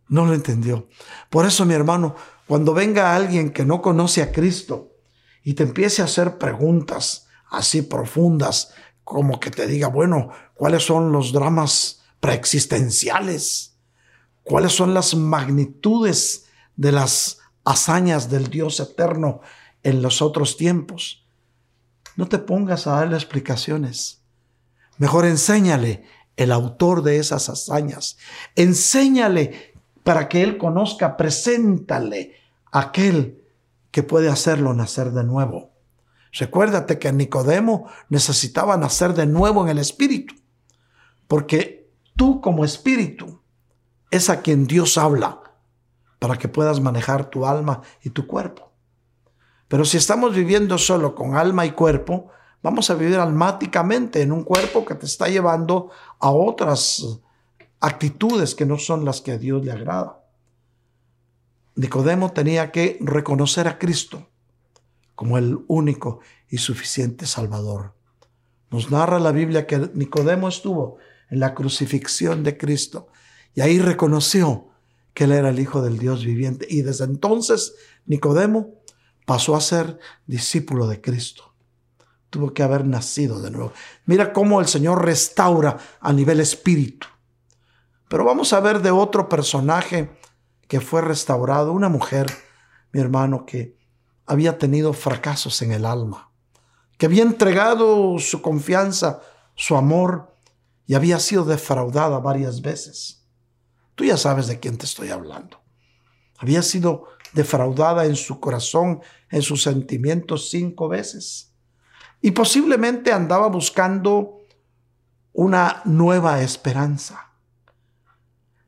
No lo entendió. Por eso, mi hermano, cuando venga alguien que no conoce a Cristo y te empiece a hacer preguntas así profundas, como que te diga, bueno, ¿cuáles son los dramas preexistenciales? ¿Cuáles son las magnitudes de las hazañas del Dios eterno en los otros tiempos? No te pongas a darle explicaciones. Mejor enséñale el autor de esas hazañas. Enséñale para que él conozca, preséntale aquel que puede hacerlo nacer de nuevo. Recuérdate que Nicodemo necesitaba nacer de nuevo en el espíritu, porque tú como espíritu es a quien Dios habla para que puedas manejar tu alma y tu cuerpo. Pero si estamos viviendo solo con alma y cuerpo, vamos a vivir almáticamente en un cuerpo que te está llevando a otras actitudes que no son las que a Dios le agrada. Nicodemo tenía que reconocer a Cristo como el único y suficiente Salvador. Nos narra la Biblia que Nicodemo estuvo en la crucifixión de Cristo y ahí reconoció que él era el Hijo del Dios viviente. Y desde entonces Nicodemo pasó a ser discípulo de Cristo. Tuvo que haber nacido de nuevo. Mira cómo el Señor restaura a nivel espíritu. Pero vamos a ver de otro personaje que fue restaurado, una mujer, mi hermano, que había tenido fracasos en el alma, que había entregado su confianza, su amor, y había sido defraudada varias veces. Tú ya sabes de quién te estoy hablando. Había sido defraudada en su corazón, en sus sentimientos cinco veces. Y posiblemente andaba buscando una nueva esperanza.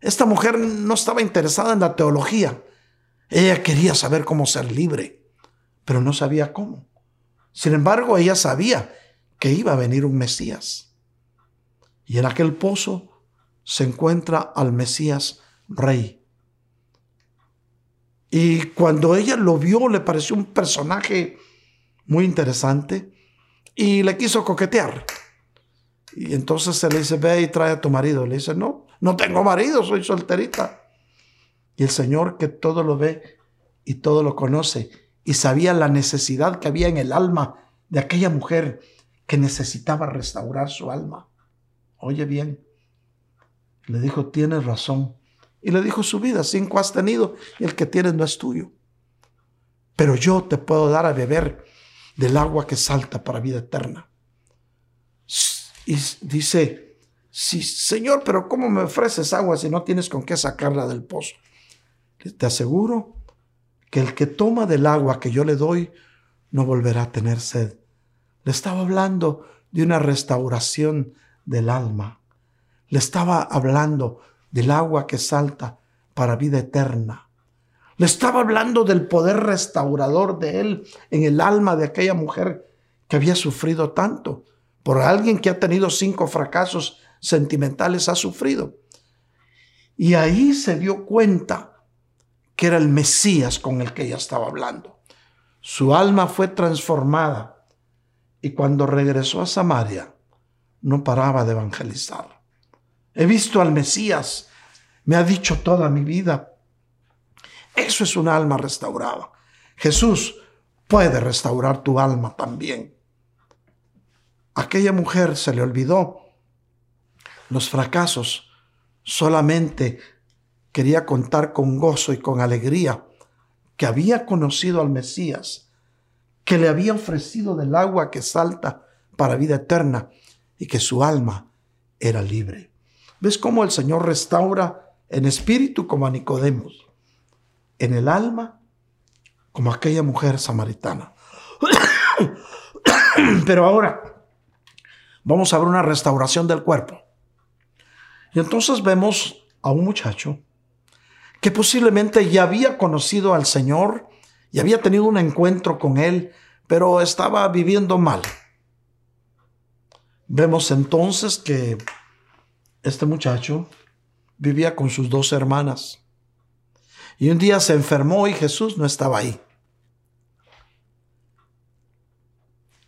Esta mujer no estaba interesada en la teología. Ella quería saber cómo ser libre, pero no sabía cómo. Sin embargo, ella sabía que iba a venir un Mesías. Y en aquel pozo se encuentra al Mesías rey. Y cuando ella lo vio, le pareció un personaje muy interesante y le quiso coquetear. Y entonces se le dice, ve y trae a tu marido. Le dice, no, no tengo marido, soy solterita. Y el Señor que todo lo ve y todo lo conoce y sabía la necesidad que había en el alma de aquella mujer que necesitaba restaurar su alma. Oye bien, le dijo, tienes razón. Y le dijo su vida, cinco has tenido y el que tienes no es tuyo. Pero yo te puedo dar a beber del agua que salta para vida eterna. Y dice, sí, Señor, pero ¿cómo me ofreces agua si no tienes con qué sacarla del pozo? te aseguro que el que toma del agua que yo le doy no volverá a tener sed. Le estaba hablando de una restauración del alma. Le estaba hablando del agua que salta para vida eterna. Le estaba hablando del poder restaurador de él en el alma de aquella mujer que había sufrido tanto. Por alguien que ha tenido cinco fracasos sentimentales ha sufrido. Y ahí se dio cuenta que era el Mesías con el que ella estaba hablando. Su alma fue transformada y cuando regresó a Samaria no paraba de evangelizar. He visto al Mesías, me ha dicho toda mi vida. Eso es un alma restaurada. Jesús puede restaurar tu alma también. Aquella mujer se le olvidó los fracasos, solamente quería contar con gozo y con alegría que había conocido al Mesías, que le había ofrecido del agua que salta para vida eterna y que su alma era libre. ¿Ves cómo el Señor restaura en espíritu como a Nicodemos, en el alma como aquella mujer samaritana? Pero ahora vamos a ver una restauración del cuerpo. Y entonces vemos a un muchacho que posiblemente ya había conocido al Señor y había tenido un encuentro con Él, pero estaba viviendo mal. Vemos entonces que este muchacho vivía con sus dos hermanas. Y un día se enfermó y Jesús no estaba ahí.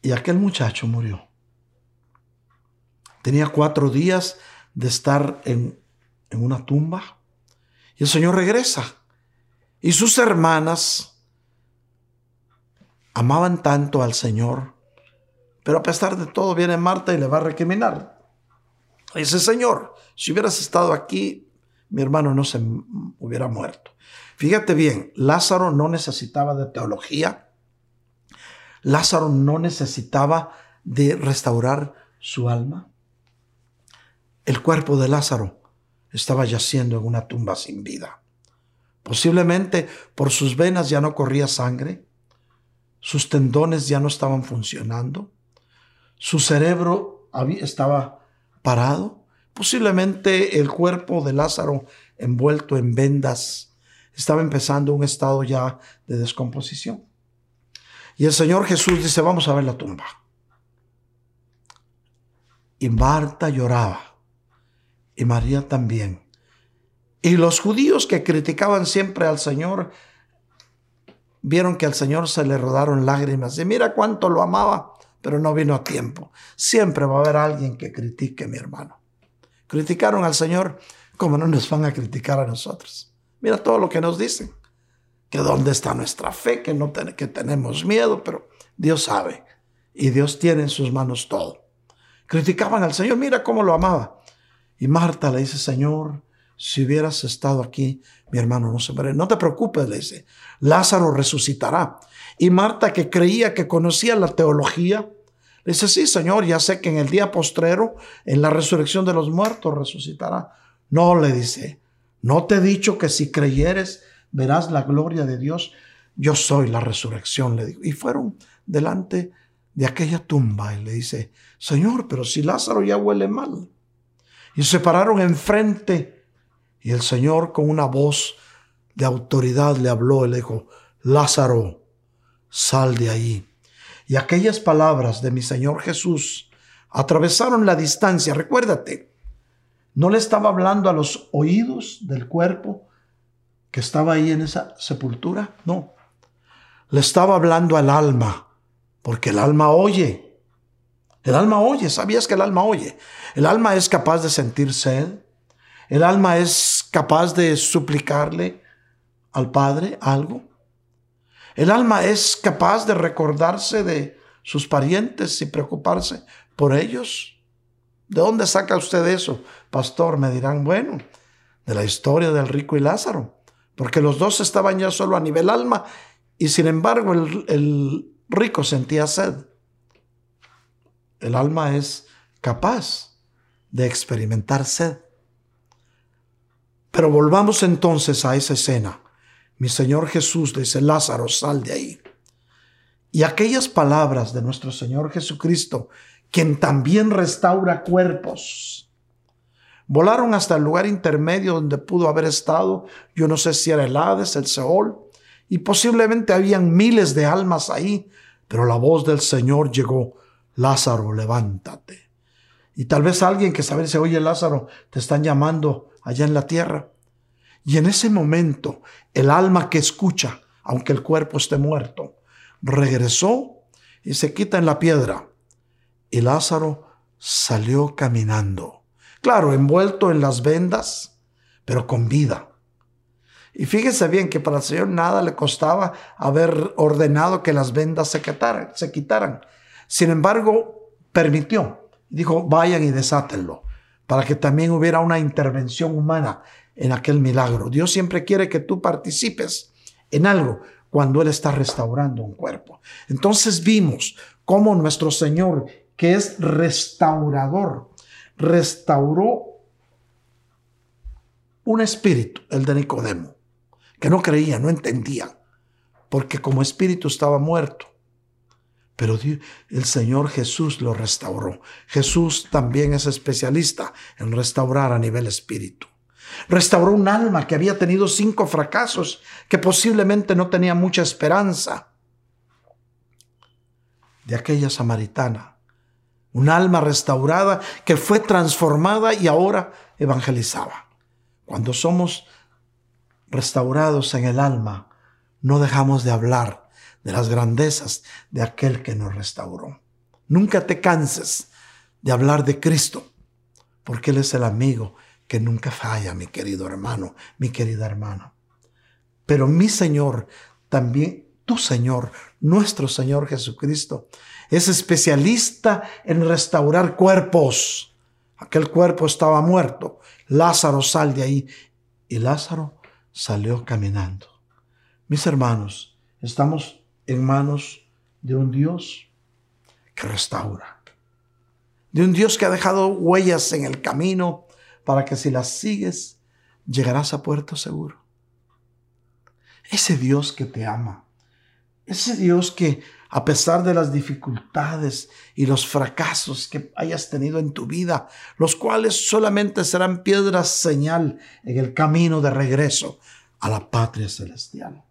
Y aquel muchacho murió. Tenía cuatro días de estar en, en una tumba y el Señor regresa. Y sus hermanas amaban tanto al Señor, pero a pesar de todo viene Marta y le va a recriminar. Dice, Señor, si hubieras estado aquí, mi hermano no se hubiera muerto. Fíjate bien, Lázaro no necesitaba de teología. Lázaro no necesitaba de restaurar su alma. El cuerpo de Lázaro estaba yaciendo en una tumba sin vida. Posiblemente por sus venas ya no corría sangre, sus tendones ya no estaban funcionando, su cerebro estaba parado, posiblemente el cuerpo de Lázaro envuelto en vendas estaba empezando un estado ya de descomposición. Y el Señor Jesús dice, vamos a ver la tumba. Y Marta lloraba y María también. Y los judíos que criticaban siempre al Señor, vieron que al Señor se le rodaron lágrimas. Y mira cuánto lo amaba, pero no vino a tiempo. Siempre va a haber alguien que critique, mi hermano. Criticaron al Señor, como no nos van a criticar a nosotros. Mira todo lo que nos dicen. Que dónde está nuestra fe, que, no que tenemos miedo, pero Dios sabe. Y Dios tiene en sus manos todo. Criticaban al Señor, mira cómo lo amaba. Y Marta le dice, Señor, si hubieras estado aquí, mi hermano no se muere. No te preocupes, le dice, Lázaro resucitará. Y Marta, que creía que conocía la teología, le dice, sí, Señor, ya sé que en el día postrero, en la resurrección de los muertos, resucitará. No, le dice, no te he dicho que si creyeres, verás la gloria de Dios. Yo soy la resurrección, le digo. Y fueron delante de aquella tumba y le dice, Señor, pero si Lázaro ya huele mal. Y se pararon enfrente y el Señor con una voz de autoridad le habló y le dijo, Lázaro, sal de ahí. Y aquellas palabras de mi Señor Jesús atravesaron la distancia. Recuérdate, no le estaba hablando a los oídos del cuerpo que estaba ahí en esa sepultura, no. Le estaba hablando al alma, porque el alma oye. El alma oye, ¿sabías que el alma oye? El alma es capaz de sentir sed. El alma es capaz de suplicarle al Padre algo. El alma es capaz de recordarse de sus parientes y preocuparse por ellos. ¿De dónde saca usted eso? Pastor, me dirán, bueno, de la historia del rico y Lázaro, porque los dos estaban ya solo a nivel alma y sin embargo el, rico sentía sed. El alma es capaz de experimentar sed. Pero volvamos entonces a esa escena. Mi Señor Jesús dice, Lázaro, sal de ahí. Y aquellas palabras de nuestro Señor Jesucristo, quien también restaura cuerpos, volaron hasta el lugar intermedio donde pudo haber estado. Yo no sé si era el Hades, el Seol, y posiblemente habían miles de almas ahí, pero la voz del Señor llegó, Lázaro, levántate. Y tal vez alguien que sabe, dice, oye Lázaro, te están llamando allá en la tierra. Y en ese momento, el alma que escucha, aunque el cuerpo esté muerto, regresó y se quita en la piedra. Y Lázaro salió caminando. Claro, envuelto en las vendas, pero con vida. Y fíjese bien que para el Señor nada le costaba haber ordenado que las vendas se quitaran. Sin embargo, permitió. Dijo, vayan y desátenlo, para que también hubiera una intervención humana en aquel milagro. Dios siempre quiere que tú participes en algo cuando Él está restaurando un cuerpo. Entonces vimos cómo nuestro Señor, que es restaurador, restauró un espíritu, el de Nicodemo, que no creía, no entendía, porque como espíritu estaba muerto. Pero el Señor Jesús lo restauró. Jesús también es especialista en restaurar a nivel espíritu. Restauró un alma que había tenido cinco fracasos, que posiblemente no tenía mucha esperanza. De aquella samaritana. Un alma restaurada que fue transformada y ahora evangelizaba. Cuando somos restaurados en el alma, no dejamos de hablar de las grandezas de aquel que nos restauró. Nunca te canses de hablar de Cristo, porque Él es el amigo que nunca falla, mi querido hermano, mi querida hermana. Pero mi Señor, también tu Señor, nuestro Señor Jesucristo, es especialista en restaurar cuerpos. Aquel cuerpo estaba muerto. Lázaro sal de ahí. Y Lázaro salió caminando. Mis hermanos, estamos en manos de un Dios que restaura. De un Dios que ha dejado huellas en el camino para que si las sigues, llegarás a puerto seguro. Ese Dios que te ama, ese Dios que a pesar de las dificultades y los fracasos que hayas tenido en tu vida, los cuales solamente serán piedras señal en el camino de regreso a la patria celestial.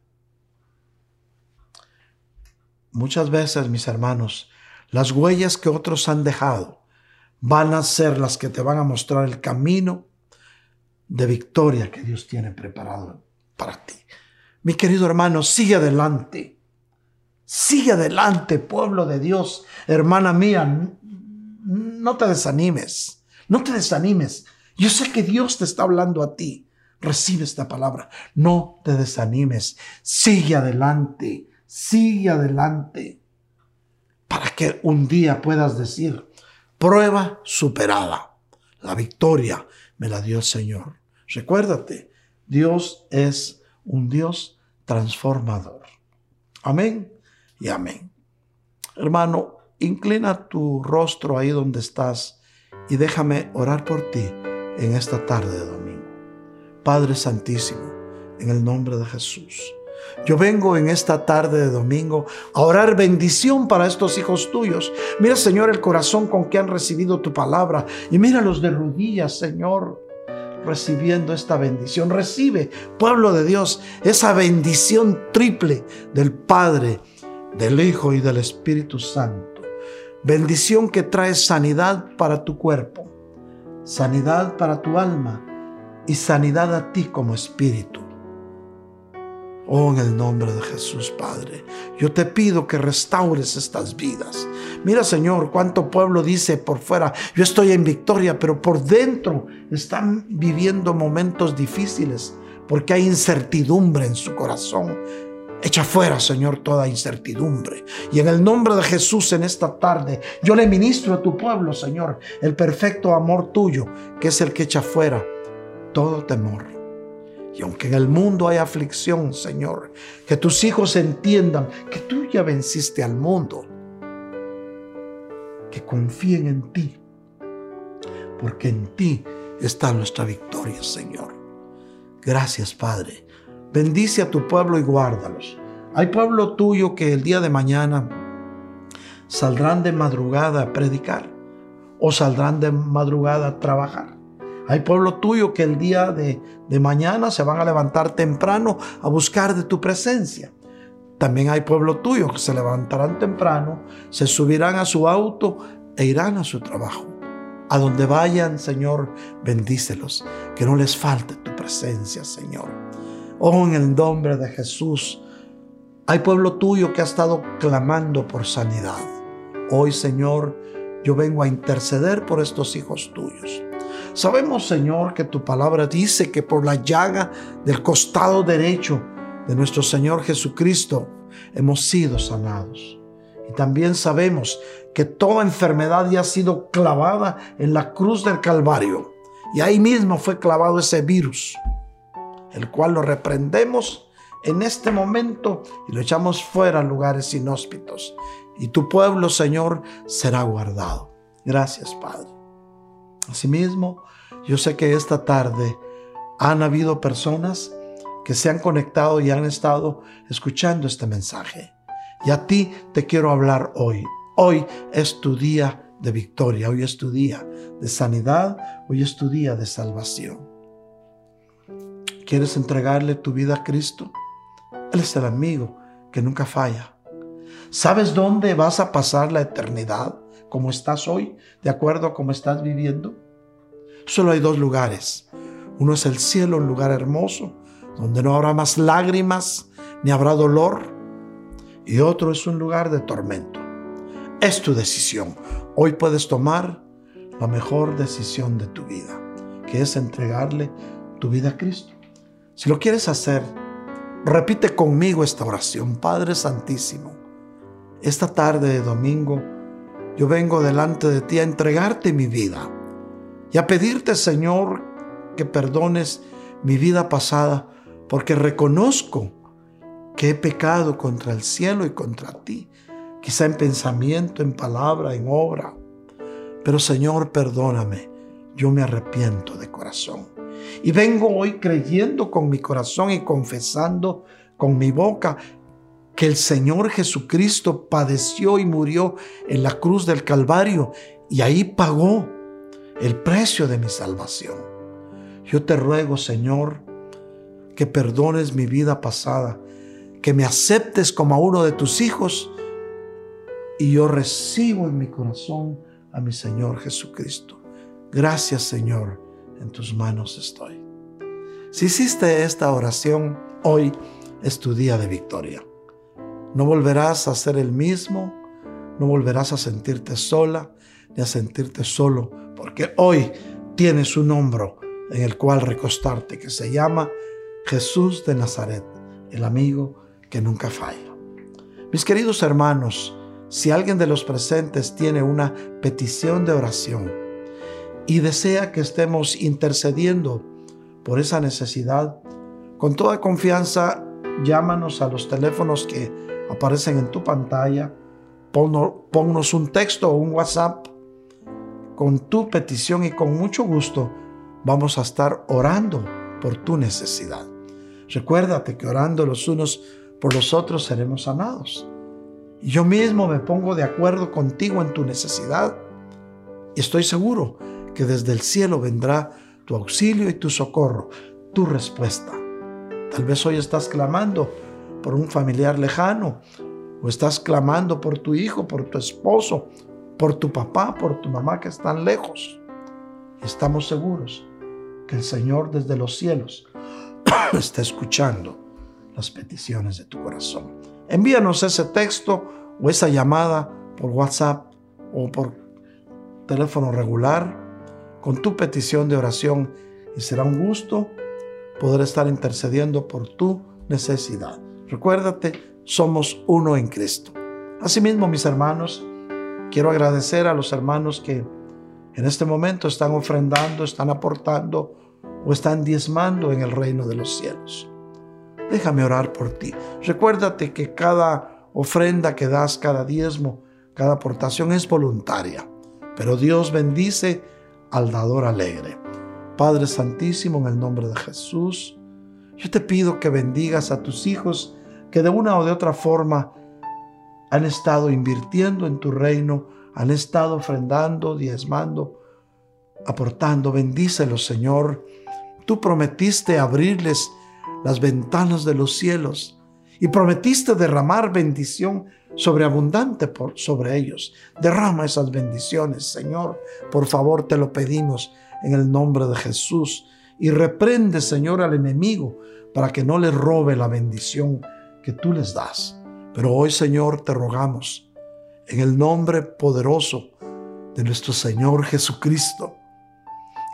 Muchas veces, mis hermanos, las huellas que otros han dejado van a ser las que te van a mostrar el camino de victoria que Dios tiene preparado para ti. Mi querido hermano, sigue adelante. Sigue adelante, pueblo de Dios. Hermana mía, no te desanimes. No te desanimes. Yo sé que Dios te está hablando a ti. Recibe esta palabra. No te desanimes. Sigue adelante. Sigue adelante. Para que un día puedas decir, Prueba superada. La victoria me la dio el Señor. Recuérdate, Dios es un Dios transformador. Amén y amén. Hermano, inclina tu rostro ahí donde estás y déjame orar por ti en esta tarde de domingo. Padre Santísimo, en el nombre de Jesús. Yo vengo en esta tarde de domingo a orar bendición para estos hijos tuyos. Mira, Señor, el corazón con que han recibido tu palabra. Y míralos de rodillas, Señor, recibiendo esta bendición. Recibe, pueblo de Dios, esa bendición triple del Padre, del Hijo y del Espíritu Santo. Bendición que trae sanidad para tu cuerpo, sanidad para tu alma y sanidad a ti como espíritu. Oh, en el nombre de Jesús, Padre, yo te pido que restaures estas vidas. Mira, Señor, cuánto pueblo dice por fuera, yo estoy en victoria, pero por dentro están viviendo momentos difíciles porque hay incertidumbre en su corazón. Echa fuera, Señor, toda incertidumbre. Y en el nombre de Jesús en esta tarde, yo le ministro a tu pueblo, Señor, el perfecto amor tuyo, que es el que echa fuera todo temor. Y aunque en el mundo hay aflicción, Señor, que tus hijos entiendan que tú ya venciste al mundo. Que confíen en ti, porque en ti está nuestra victoria, Señor. Gracias, Padre, bendice a tu pueblo y guárdalos. Hay pueblo tuyo que el día de mañana saldrán de madrugada a predicar o saldrán de madrugada a trabajar. Hay pueblo tuyo que el día de, mañana se van a levantar temprano a buscar de tu presencia. También hay pueblo tuyo que se levantarán temprano, se subirán a su auto e irán a su trabajo. A donde vayan, Señor, bendícelos. Que no les falte tu presencia, Señor. Oh, en el nombre de Jesús. Hay pueblo tuyo que ha estado clamando por sanidad. Hoy, Señor, yo vengo a interceder por estos hijos tuyos. Sabemos, Señor, que tu palabra dice que por la llaga del costado derecho de nuestro Señor Jesucristo hemos sido sanados. Y también sabemos que toda enfermedad ya ha sido clavada en la cruz del Calvario. Y ahí mismo fue clavado ese virus, el cual lo reprendemos en este momento y lo echamos fuera a lugares inhóspitos. Y tu pueblo, Señor, será guardado. Gracias, Padre. Asimismo, yo sé que esta tarde han habido personas que se han conectado y han estado escuchando este mensaje. Y a ti te quiero hablar hoy. Hoy es tu día de victoria, hoy es tu día de sanidad, hoy es tu día de salvación. ¿Quieres entregarle tu vida a Cristo? Él es el amigo que nunca falla. ¿Sabes dónde vas a pasar la eternidad? como estás hoy, de acuerdo a cómo estás viviendo. Solo hay dos lugares. Uno es el cielo, un lugar hermoso, donde no habrá más lágrimas ni habrá dolor y otro es un lugar de tormento. Es tu decisión. Hoy puedes tomar la mejor decisión de tu vida, que es entregarle tu vida a Cristo. Si lo quieres hacer, repite conmigo esta oración. Padre Santísimo, esta tarde de domingo, yo vengo delante de ti a entregarte mi vida y a pedirte, Señor, que perdones mi vida pasada, porque reconozco que he pecado contra el cielo y contra ti, quizá en pensamiento, en palabra, en obra. Pero Señor, perdóname, yo me arrepiento de corazón. Y vengo hoy creyendo con mi corazón y confesando con mi boca que el Señor Jesucristo padeció y murió en la cruz del Calvario y ahí pagó el precio de mi salvación. Yo te ruego, Señor, que perdones mi vida pasada que me aceptes como a uno de tus hijos y yo recibo en mi corazón a mi Señor Jesucristo. Gracias Señor, en tus manos estoy. Si hiciste esta oración, hoy es tu día de victoria. No volverás a ser el mismo, no volverás a sentirte sola ni a sentirte solo, porque hoy tienes un hombro en el cual recostarte que se llama Jesús de Nazaret, el amigo que nunca falla. Mis queridos hermanos, si alguien de los presentes tiene una petición de oración y desea que estemos intercediendo por esa necesidad, con toda confianza llámanos a los teléfonos que aparecen en tu pantalla, ponnos un texto o un WhatsApp con tu petición y con mucho gusto vamos a estar orando por tu necesidad. Recuérdate que orando los unos por los otros seremos sanados. Yo mismo me pongo de acuerdo contigo en tu necesidad. Y estoy seguro que desde el cielo vendrá tu auxilio y tu socorro, tu respuesta. Tal vez hoy estás clamando por un familiar lejano, o estás clamando por tu hijo, por tu esposo, por tu papá, por tu mamá que están lejos. Estamos seguros que el Señor desde los cielos está escuchando las peticiones de tu corazón. Envíanos ese texto o esa llamada por WhatsApp o por teléfono regular con tu petición de oración y será un gusto poder estar intercediendo por tu necesidad. Recuérdate, somos uno en Cristo. Asimismo, mis hermanos, quiero agradecer a los hermanos que en este momento están ofrendando, están aportando o están diezmando en el reino de los cielos déjame orar por ti. Recuérdate que cada ofrenda que das, cada diezmo, cada aportación es voluntaria, pero Dios bendice al dador alegre. Padre Santísimo, en el nombre de Jesús, Yo te pido que bendigas a tus hijos que de una o de otra forma han estado invirtiendo en tu reino, han estado ofrendando, diezmando, aportando. Bendícelos, Señor. Tú prometiste abrirles las ventanas de los cielos y prometiste derramar bendición sobreabundante por, sobre ellos. Derrama esas bendiciones, Señor. Por favor, te lo pedimos en el nombre de Jesús. Y reprende, Señor, al enemigo para que no le robe la bendición que tú les das. Pero hoy, Señor, te rogamos, en el nombre poderoso de nuestro Señor Jesucristo,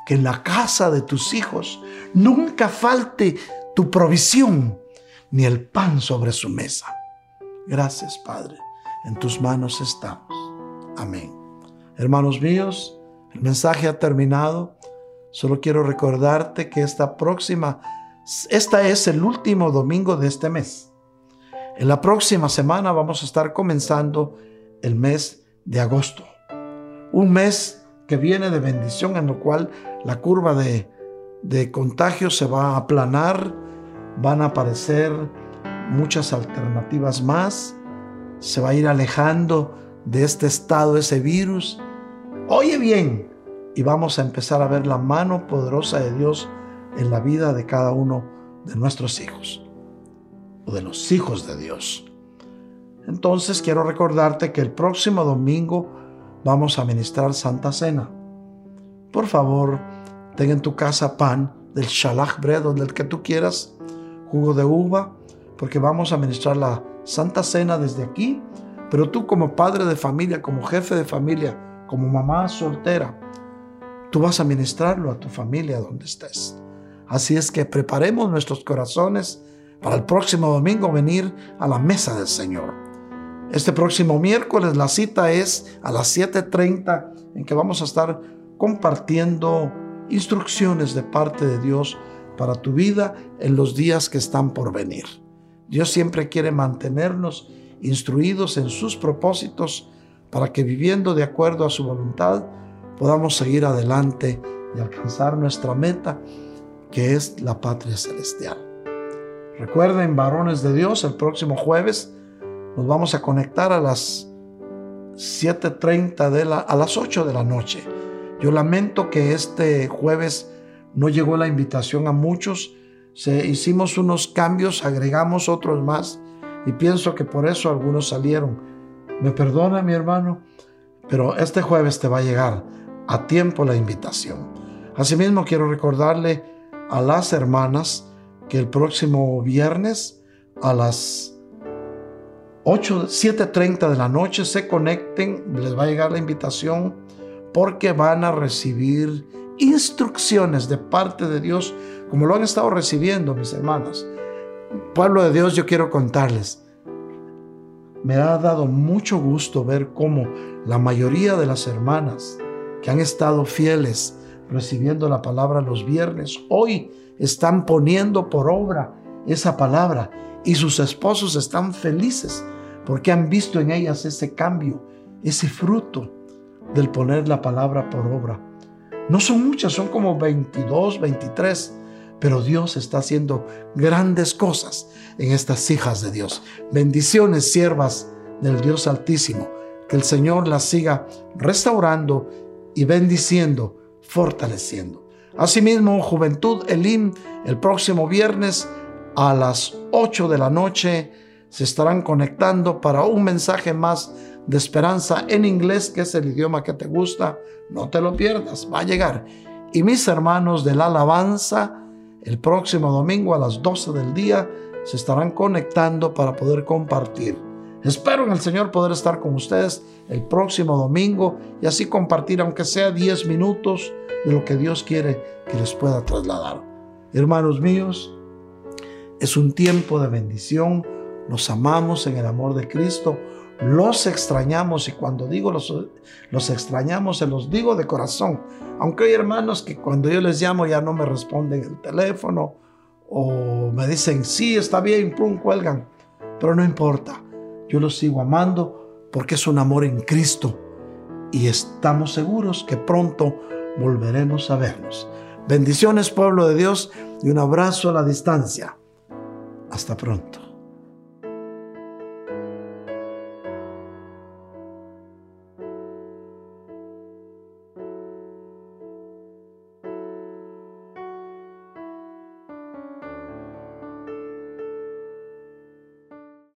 que en la casa de tus hijos nunca falte tu provisión ni el pan sobre su mesa. Gracias, Padre. En tus manos estamos. Amén. Hermanos míos, el mensaje ha terminado. Solo quiero recordarte que esta próxima, esta es el último domingo de este mes. En la próxima semana vamos a estar comenzando el mes de agosto. Un mes que viene de bendición en lo cual la curva de, de contagio se va a aplanar, van a aparecer muchas alternativas más, se va a ir alejando de este estado ese virus. Oye bien, y vamos a empezar a ver la mano poderosa de Dios en la vida de cada uno de nuestros hijos o de los hijos de Dios. Entonces quiero recordarte que el próximo domingo vamos a ministrar Santa Cena. Por favor, ten en tu casa pan del shalach bread o del que tú quieras, jugo de uva, porque vamos a ministrar la Santa Cena desde aquí, pero tú como padre de familia, como jefe de familia, como mamá soltera, tú vas a ministrarlo a tu familia donde estés. Así es que preparemos nuestros corazones para el próximo domingo venir a la mesa del Señor. Este próximo miércoles la cita es a las 7.30 en que vamos a estar compartiendo instrucciones de parte de Dios para tu vida en los días que están por venir. Dios siempre quiere mantenernos instruidos en sus propósitos para que viviendo de acuerdo a su voluntad podamos seguir adelante y alcanzar nuestra meta, que es la patria celestial. Recuerden, varones de Dios, el próximo jueves nos vamos a conectar a las 7.30 de la, a las 8 de la noche. Yo lamento que este jueves no llegó la invitación a muchos, hicimos unos cambios, agregamos otros más y pienso que por eso algunos salieron. Me perdona mi hermano, pero este jueves te va a llegar a tiempo la invitación. Asimismo quiero recordarle a las hermanas que el próximo viernes a las 8, 7.30 de la noche se conecten, les va a llegar la invitación porque van a recibir instrucciones de parte de Dios como lo han estado recibiendo mis hermanas. Pueblo de Dios, yo quiero contarles. Me ha dado mucho gusto ver cómo la mayoría de las hermanas que han estado fieles recibiendo la palabra los viernes, hoy están poniendo por obra esa palabra y sus esposos están felices porque han visto en ellas ese cambio, ese fruto del poner la palabra por obra. No son muchas, son como 22, 23 pero Dios está haciendo grandes cosas en estas hijas de Dios. Bendiciones, siervas del Dios Altísimo. Que el Señor las siga restaurando y bendiciendo, fortaleciendo. Asimismo, Juventud Elim, el próximo viernes a las 8 de la noche se estarán conectando para un mensaje más de esperanza en inglés, que es el idioma que te gusta. No te lo pierdas, va a llegar. Y mis hermanos de la alabanza, el próximo domingo a las 12 del día se estarán conectando para poder compartir. Espero en el Señor poder estar con ustedes el próximo domingo y así compartir, aunque sea 10 minutos, de lo que Dios quiere que les pueda trasladar. Hermanos míos, es un tiempo de bendición. Nos amamos en el amor de Cristo. Los extrañamos y cuando digo los, los extrañamos, se los digo de corazón aunque hay hermanos que cuando yo les llamo ya no me responden el teléfono o me dicen, sí, está bien, pum, cuelgan. Pero no importa, yo los sigo amando porque es un amor en Cristo y estamos seguros que pronto volveremos a vernos. Bendiciones pueblo de Dios y un abrazo a la distancia. Hasta pronto.